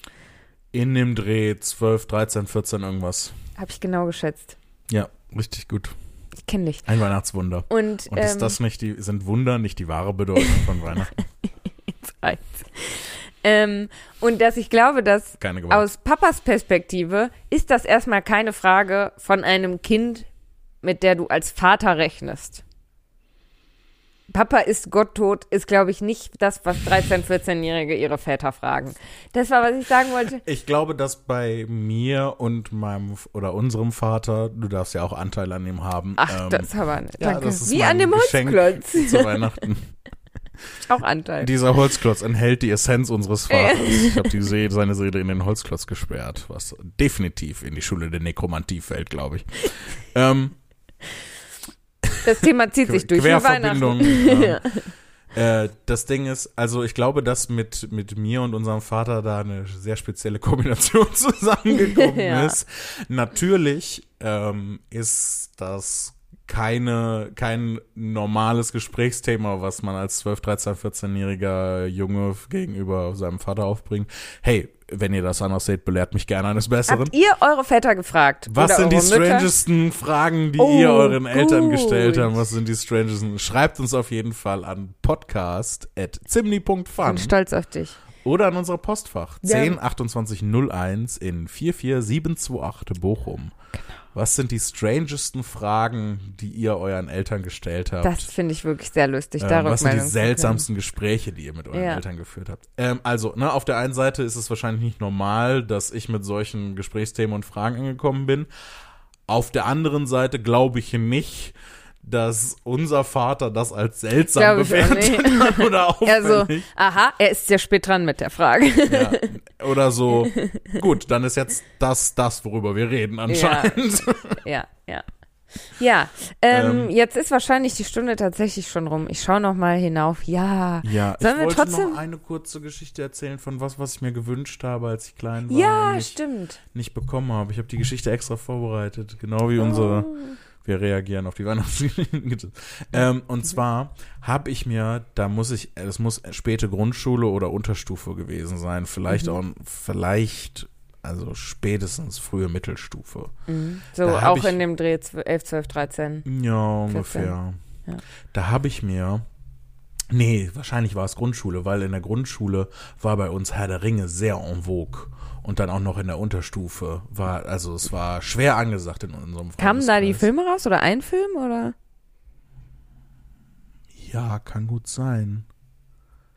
In dem Dreh 12, 13, 14 irgendwas. Habe ich genau geschätzt. Ja, richtig gut. Ich kenne dich. Ein Weihnachtswunder. Und, Und ist ähm, das nicht die, sind Wunder nicht die wahre Bedeutung von Weihnachten? Eins. Ähm, und dass ich glaube, dass aus Papas Perspektive ist das erstmal keine Frage von einem Kind, mit der du als Vater rechnest. Papa ist Gott tot, ist, glaube ich, nicht das, was 13-, 14-Jährige ihre Väter fragen. Das war, was ich sagen wollte. Ich glaube, dass bei mir und meinem oder unserem Vater, du darfst ja auch Anteil an ihm haben. Ach, ähm, das aber nicht. ja, Danke. das ist Wie an dem Geschenk Holzklotz. zu Weihnachten. Auch Anteil. Dieser Holzklotz enthält die Essenz unseres Vaters. Ich habe die See seine Seele in den Holzklotz gesperrt, was definitiv in die Schule der Nekromantie fällt, glaube ich. Ähm, Das Thema zieht sich durch Querverbindung. Ähm, äh, das Ding ist, also ich glaube, dass mit, mit mir und unserem Vater da eine sehr spezielle Kombination zusammengekommen Ja. ist. Natürlich ähm, ist das keine, kein normales Gesprächsthema, was man als 12, 13, 14-jähriger Junge gegenüber seinem Vater aufbringt. Hey, wenn ihr das anders seht, belehrt mich gerne eines Besseren. Habt ihr eure Väter gefragt? Was sind die Mütter? strangesten Fragen, die Oh, ihr euren Eltern gut. gestellt habt? Was sind die strangesten? Schreibt uns auf jeden Fall an podcast.zimni.fun bin stolz auf dich. oder an unser Postfach Ja. 10 28 01 in 44728 Bochum. Genau. Was sind die strangesten Fragen, die ihr euren Eltern gestellt habt? Das finde ich wirklich sehr lustig. Ähm, was sind die seltsamsten Gespräche, die ihr mit euren Ja. Eltern geführt habt? Ähm, also, ne, auf der einen Seite ist es wahrscheinlich nicht normal, dass ich mit solchen Gesprächsthemen und Fragen angekommen bin. Auf der anderen Seite glaube ich nicht, dass unser Vater das als seltsam bewertet oder können. Also, auffällig. aha, er ist sehr spät dran mit der Frage. ja. Oder so, gut, dann ist jetzt das, das, worüber wir reden anscheinend. ja, ja. Ja, ähm, Ähm. jetzt ist wahrscheinlich die Stunde tatsächlich schon rum. Ich schaue noch mal hinauf. Ja. Ja, Sollen ich wir wollte trotzdem- noch eine kurze Geschichte erzählen von was, was ich mir gewünscht habe, als ich klein war. Ja, stimmt. nicht bekommen habe. Ich habe die Geschichte extra vorbereitet, genau wie unsere. Wir reagieren auf die Weihnachtsgeschichte. ähm, und zwar habe ich mir, da muss ich, das muss späte Grundschule oder Unterstufe gewesen sein, vielleicht Mhm. auch, vielleicht, also spätestens frühe Mittelstufe. Mhm. So, auch ich- in dem Dreh 11, 12, 13. Ja, ungefähr. Ja. Da habe ich mir, nee, wahrscheinlich war es Grundschule, weil in der Grundschule war bei uns Herr der Ringe sehr en vogue. Und dann auch noch in der Unterstufe war, also es war schwer angesagt in unserem Kamen da die. Filme raus oder ein Film oder? Ja, kann gut sein.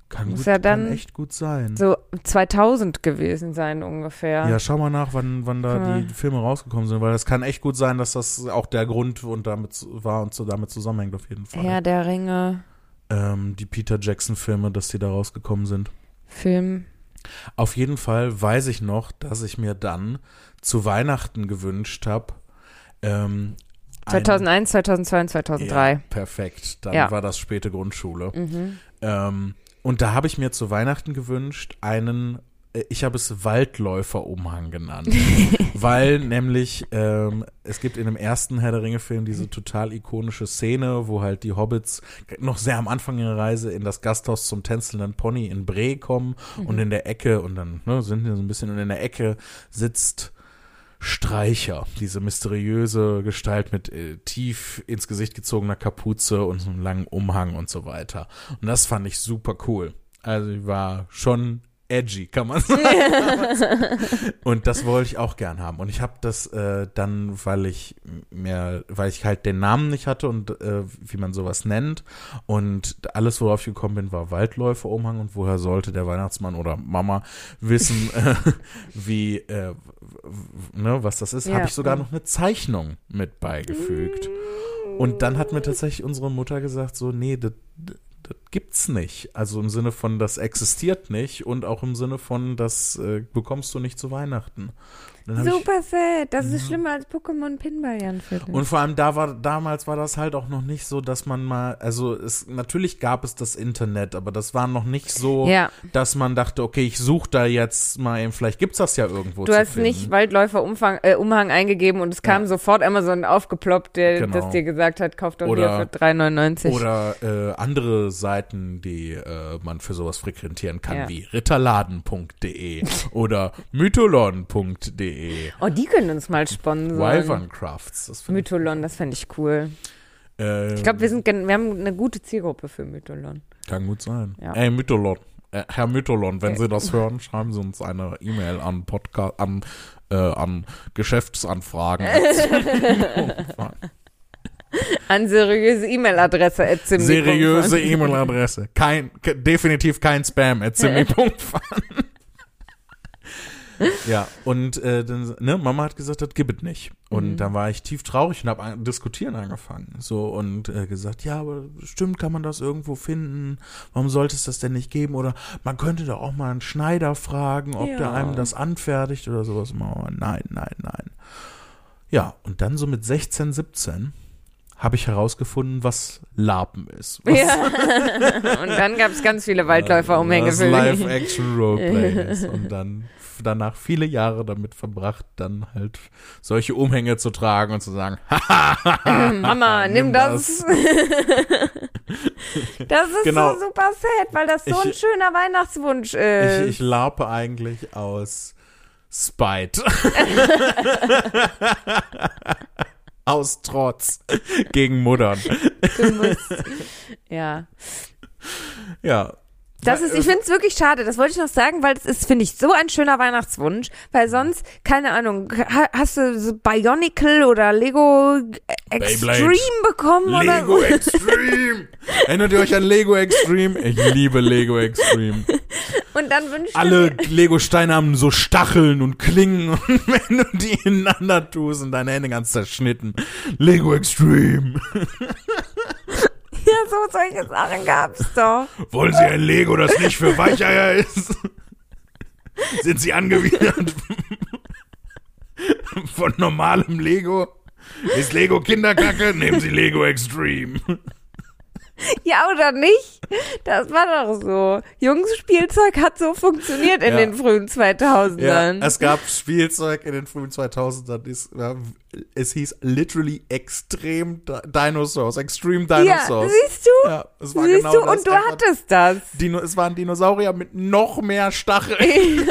Kann, Muss gut, ja dann kann echt gut sein. So 2000 gewesen sein ungefähr. Ja, schau mal nach, wann, wann da Ja. die Filme rausgekommen sind, weil das kann echt gut sein, dass das auch der Grund und damit war und so damit zusammenhängt auf jeden Fall. Herr der Ringe, Ähm, die Peter Jackson Filme, dass die da rausgekommen sind. Film. Auf jeden Fall weiß ich noch, dass ich mir dann zu Weihnachten gewünscht habe. Ähm, ein- 2001, 2002 und 2003. Ja, perfekt. Dann Ja. war das späte Grundschule. Mhm. Ähm, und da habe ich mir zu Weihnachten gewünscht einen, ich habe es Waldläufer-Umhang genannt. weil nämlich ähm, es gibt in dem ersten Herr der Ringe-Film diese total ikonische Szene, wo halt die Hobbits noch sehr am Anfang ihrer Reise in das Gasthaus zum tänzelnden Pony in Bre kommen und in der Ecke, und dann ne, sind wir so ein bisschen, und in der Ecke sitzt Streicher, diese mysteriöse Gestalt mit äh, tief ins Gesicht gezogener Kapuze und so einem langen Umhang und so weiter. Und das fand ich super cool. Also ich war schon edgy, kann man sagen. und das wollte ich auch gern haben. Und ich habe das äh, dann, weil ich mir, weil ich halt den Namen nicht hatte und äh, wie man sowas nennt. Und alles, worauf ich gekommen bin, war Waldläufer-Umhang. Und woher sollte der Weihnachtsmann oder Mama wissen, äh, wie, äh, ne, was das ist? Ja. Habe ich sogar noch eine Zeichnung mit beigefügt. Und dann hat mir tatsächlich unsere Mutter gesagt, so, nee, das das gibt's nicht. Also im Sinne von, das existiert nicht und auch im Sinne von, das äh, bekommst du nicht zu Weihnachten. Super sad. Das ist schlimmer als Pokémon Pinball, Jan Philipp. und vor allem da war, damals war das halt auch noch nicht so, dass man mal, also es, natürlich gab es das Internet, aber das war noch nicht so, Ja. dass man dachte, okay, ich suche da jetzt mal, eben, vielleicht gibt's das ja irgendwo Du hast finden. nicht Waldläufer Umfang, äh, Umhang eingegeben und es kam Ja. sofort Amazon aufgeploppt, der Genau. das dir gesagt hat, kauf doch Oder- hier für 3,99. Oder äh, andere Seiten, die äh, man für sowas frequentieren kann, Ja. wie ritterladen.de oder mytholon.de. Oh, die können uns mal sponsern. Wyverncrafts. Das finde ich. Mytholon, das fände ich cool. Äh, Ich glaube, wir sind, wir haben eine gute Zielgruppe für Mytholon. Kann gut sein. Ja. Ey, Mytholon. Äh, Herr Mytholon, wenn Okay. Sie das hören, schreiben Sie uns eine E-Mail an Podcast, an, äh, an Geschäftsanfragen. An seriöse E-Mail-Adresse at. Seriöse E-Mail-Adresse. Kein, ke- definitiv kein Spam at. ja, und äh, dann, ne, Mama hat gesagt, das gibt es nicht. Und Mhm. dann war ich tief traurig und habe an, diskutieren angefangen. So und äh, gesagt, ja, aber stimmt, kann man das irgendwo finden? Warum sollte es das denn nicht geben? Oder man könnte doch auch mal einen Schneider fragen, ob der Ja. einem das anfertigt oder sowas. Mama, nein, nein, nein. Ja, und dann so mit 16, 17 habe ich herausgefunden, was Lapen ist. Was Ja. und dann gab es ganz viele Waldläufer-Umhänge für. Live-Action-Roleplay ist. Und dann danach viele Jahre damit verbracht, dann halt solche Umhänge zu tragen und zu sagen, Mama, nimm, Nimm das. das ist Genau. so super sad, weil das so Ich- ein schöner Weihnachtswunsch ist. ich, ich larpe eigentlich aus Spite. aus Trotz gegen Muttern. Du musst, ja. Ja. Das ist, ich finde es wirklich schade, das wollte ich noch sagen, weil es ist, finde ich, so ein schöner Weihnachtswunsch, weil sonst, keine Ahnung, ha, hast du so Bionicle oder Lego Extreme Beyblade. bekommen oder Lego? Extreme. Erinnert ihr euch an Lego Extreme? Ich liebe Lego Extreme. Und dann wünschst Alle Lego-Steine haben so Stacheln und Klingen und wenn du die ineinander tust und deine Hände ganz zerschnitten. Lego Extreme. so solche Sachen gab's doch. Wollen Sie ein Lego, das nicht für Weicheier ist? Sind Sie angewidert von normalem Lego? Ist Lego Kinderkacke? Nehmen Sie Lego Extreme. Ja, oder nicht? Das war doch so. Jungsspielzeug hat so funktioniert in Ja. den frühen 2000ern. es gab Spielzeug in den frühen 2000ern. Es, es hieß literally Extrem Di- Dinosaurs, Extreme ja, Dinosaurs. siehst du? Ja, es war siehst genau du? das. Und du Einfach hattest das. Dino, es waren Dinosaurier mit noch mehr Stacheln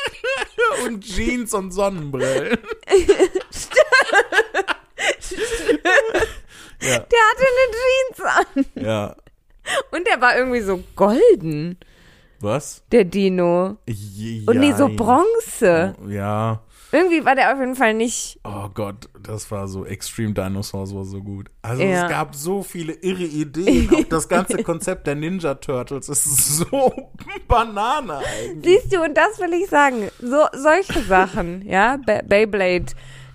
und Jeans und Sonnenbrillen. ja, Der hatte eine Jeans an. ja. Und der war irgendwie so golden, Was? der Dino. Ja, Und nee, so Bronze. Ja. Irgendwie war der auf jeden Fall nicht. Oh Gott, das war so Extreme Dinosaurs war so gut. Also Ja. es gab so viele irre Ideen. Auch das ganze Konzept der Ninja Turtles ist so Banane eigentlich. Siehst du, und das will ich sagen. So, solche Sachen, ja. Be Beyblade,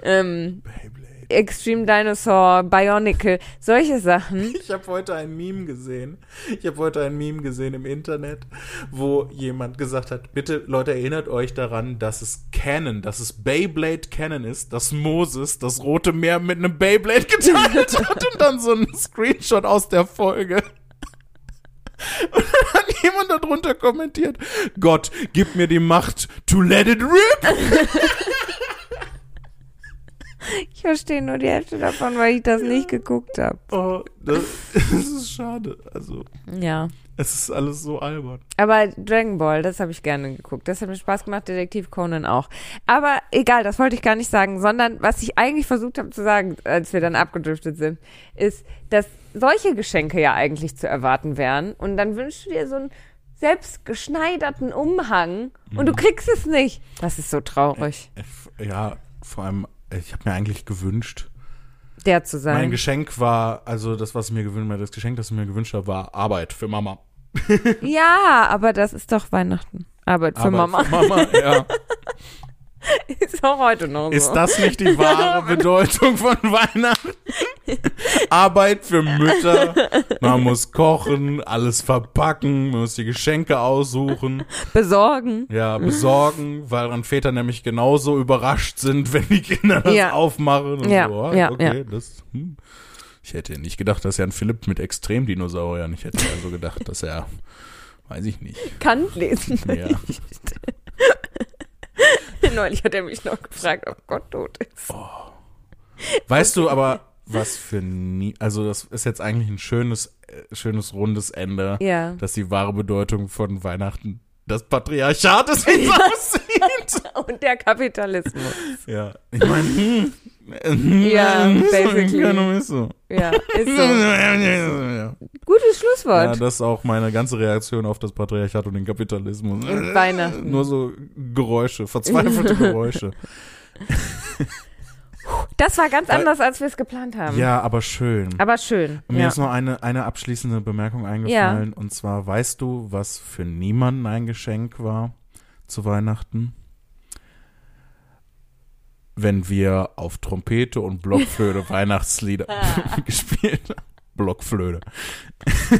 ähm, Beyblade. Extreme Dinosaur, Bionicle, solche Sachen. Ich habe heute ein Meme gesehen. Ich habe heute ein Meme gesehen im Internet, wo jemand gesagt hat, bitte Leute, erinnert euch daran, dass es Canon, dass es Beyblade Canon ist, dass Moses das Rote Meer mit einem Beyblade geteilt hat und dann so ein Screenshot aus der Folge. Und dann hat jemand darunter kommentiert, Gott, gib mir die Macht to let it rip. Ich verstehe nur die Hälfte davon, weil ich das nicht geguckt habe. Oh, das, das ist schade. Also, Ja. es ist alles so albern. Aber Dragon Ball, das habe ich gerne geguckt. Das hat mir Spaß gemacht, Detektiv Conan auch. Aber egal, das wollte ich gar nicht sagen, sondern was ich eigentlich versucht habe zu sagen, als wir dann abgedriftet sind, ist, dass solche Geschenke ja eigentlich zu erwarten wären. Und dann wünschst du dir so einen selbst geschneiderten Umhang und du kriegst es nicht. Das ist so traurig, Ja, vor allem, ich habe mir eigentlich gewünscht, der zu mein sein. Geschenk war, also das, was ich mir gewünscht habe, das Geschenk, das ich mir gewünscht habe, war Arbeit für Mama. Ja, aber das ist doch Weihnachten. Arbeit für Arbeit Mama. Für Mama, ja. Ist auch heute noch so. Ist das nicht die wahre Bedeutung von Weihnachten? Arbeit für Mütter. Man muss kochen, alles verpacken, man muss die Geschenke aussuchen. Besorgen. Ja, besorgen, weil dann Väter nämlich genauso überrascht sind, wenn die Kinder das Ja. aufmachen. Und Ja, so, ah, ja, okay, ja. das. Hm. Ich hätte nicht gedacht, dass Jan Philipp mit Extremdinosauriern. Ich hätte also gedacht, dass er, weiß ich nicht. Kant lesen. Ja. Neulich hat er mich noch gefragt, ob Gott tot ist. Weißt du aber, was für nie, also das ist jetzt eigentlich ein schönes, äh, schönes rundes Ende, Ja. dass die wahre Bedeutung von Weihnachten das Patriarchat ist, wie es aussieht. Und der Kapitalismus. Ja, ich meine, hm, Ja, basically. ist so. Ja, ist so. Ja, Gutes Schlusswort. das ist auch meine ganze Reaktion auf das Patriarchat und den Kapitalismus. Und Weihnachten. Nur so Geräusche, verzweifelte Geräusche. Das war ganz anders, als wir es geplant haben. Ja, aber schön. Aber schön. Mir ja. ist noch eine, eine abschließende Bemerkung eingefallen. Und zwar, weißt du, was für niemanden ein Geschenk war zu Weihnachten? Wenn wir auf Trompete und Blockflöte Weihnachtslieder gespielt haben. Blockflöte.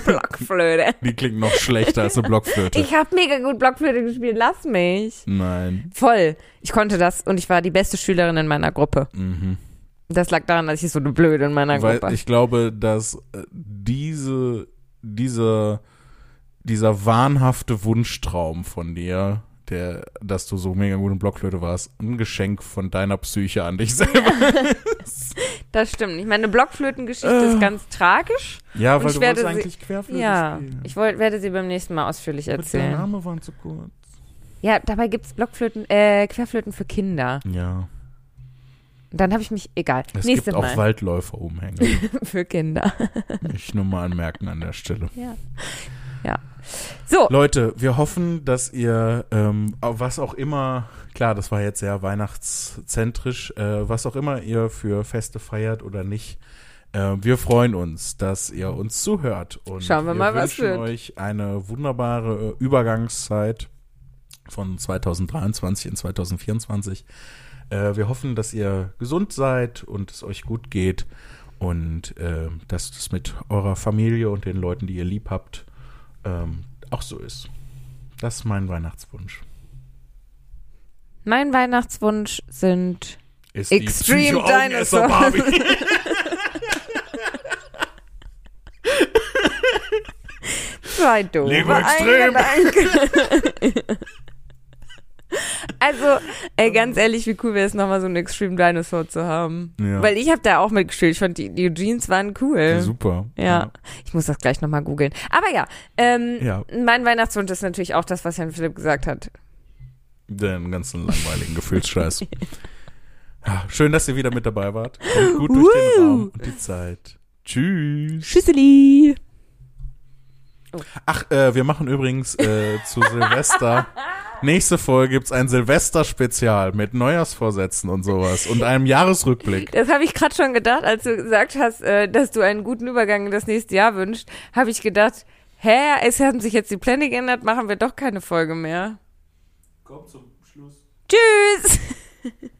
Blockflöte. Die klingt noch schlechter als eine Blockflöte. Ich habe mega gut Blockflöte gespielt, lass mich. Nein. Voll. Ich konnte das und ich war die beste Schülerin in meiner Gruppe. Mhm. Das lag daran, dass ich so eine Blöde in meiner Weil Gruppe. ich glaube, dass äh, diese, diese, dieser wahnhafte Wunschtraum von dir, der, dass du so mega gut in Blockflöte warst, ein Geschenk von deiner Psyche an dich selber. Das stimmt. Ich meine, eine Blockflötengeschichte Äh. ist ganz tragisch. Ja, weil ich du werde sie- eigentlich Querflöte Ja, spielen. ich wollt, werde sie beim nächsten Mal ausführlich Aber der erzählen. Name war zu kurz. Ja, dabei gibt's Blockflöten, äh, Querflöten für Kinder. Ja. Dann habe ich mich, egal. Es Nächste gibt auch Mal. Waldläufer-Umhänge. für Kinder. ich nur mal anmerken an der Stelle. Ja. Ja. So, Leute, wir hoffen, dass ihr, ähm, was auch immer, klar, das war jetzt sehr weihnachtszentrisch, äh, was auch immer ihr für Feste feiert oder nicht, äh, wir freuen uns, dass ihr uns zuhört. Und Schauen wir mal, was wünschen wird. euch eine wunderbare äh, Übergangszeit von 2023 in 2024. Äh, wir hoffen, dass ihr gesund seid und es euch gut geht und äh, dass es mit eurer Familie und den Leuten, die ihr lieb habt, ähm, auch so ist. Das ist mein Weihnachtswunsch. mein Weihnachtswunsch sind Ist Extreme Dinosaur. Barbie. zwei doofe Lebe extrem. Also, ey, ganz ehrlich, wie cool wäre es nochmal so einen Extreme Dinosaur zu haben. Ja. Weil ich habe da auch mitgespielt. Ich fand, die, die Jeans waren cool. Super. Ja, ich muss das gleich nochmal googeln. Aber ja, ähm, Ja. mein Weihnachtswunsch ist natürlich auch das, was Jan Philipp gesagt hat. Den ganzen langweiligen Gefühlsscheiß. Ja, schön, dass ihr wieder mit dabei wart. Kommt gut durch den Woo. Raum und die Zeit. Tschüss. Tschüsseli. Ach, äh, wir machen übrigens äh, zu Silvester. Nächste Folge gibt's ein Silvester-Spezial mit Neujahrsvorsätzen und sowas und einem Jahresrückblick. Das habe ich gerade schon gedacht, als du gesagt hast, äh, dass du einen guten Übergang in das nächste Jahr wünschst, habe ich gedacht, hä, es haben sich jetzt die Pläne geändert, machen wir doch keine Folge mehr. Kommt zum Schluss. Tschüss!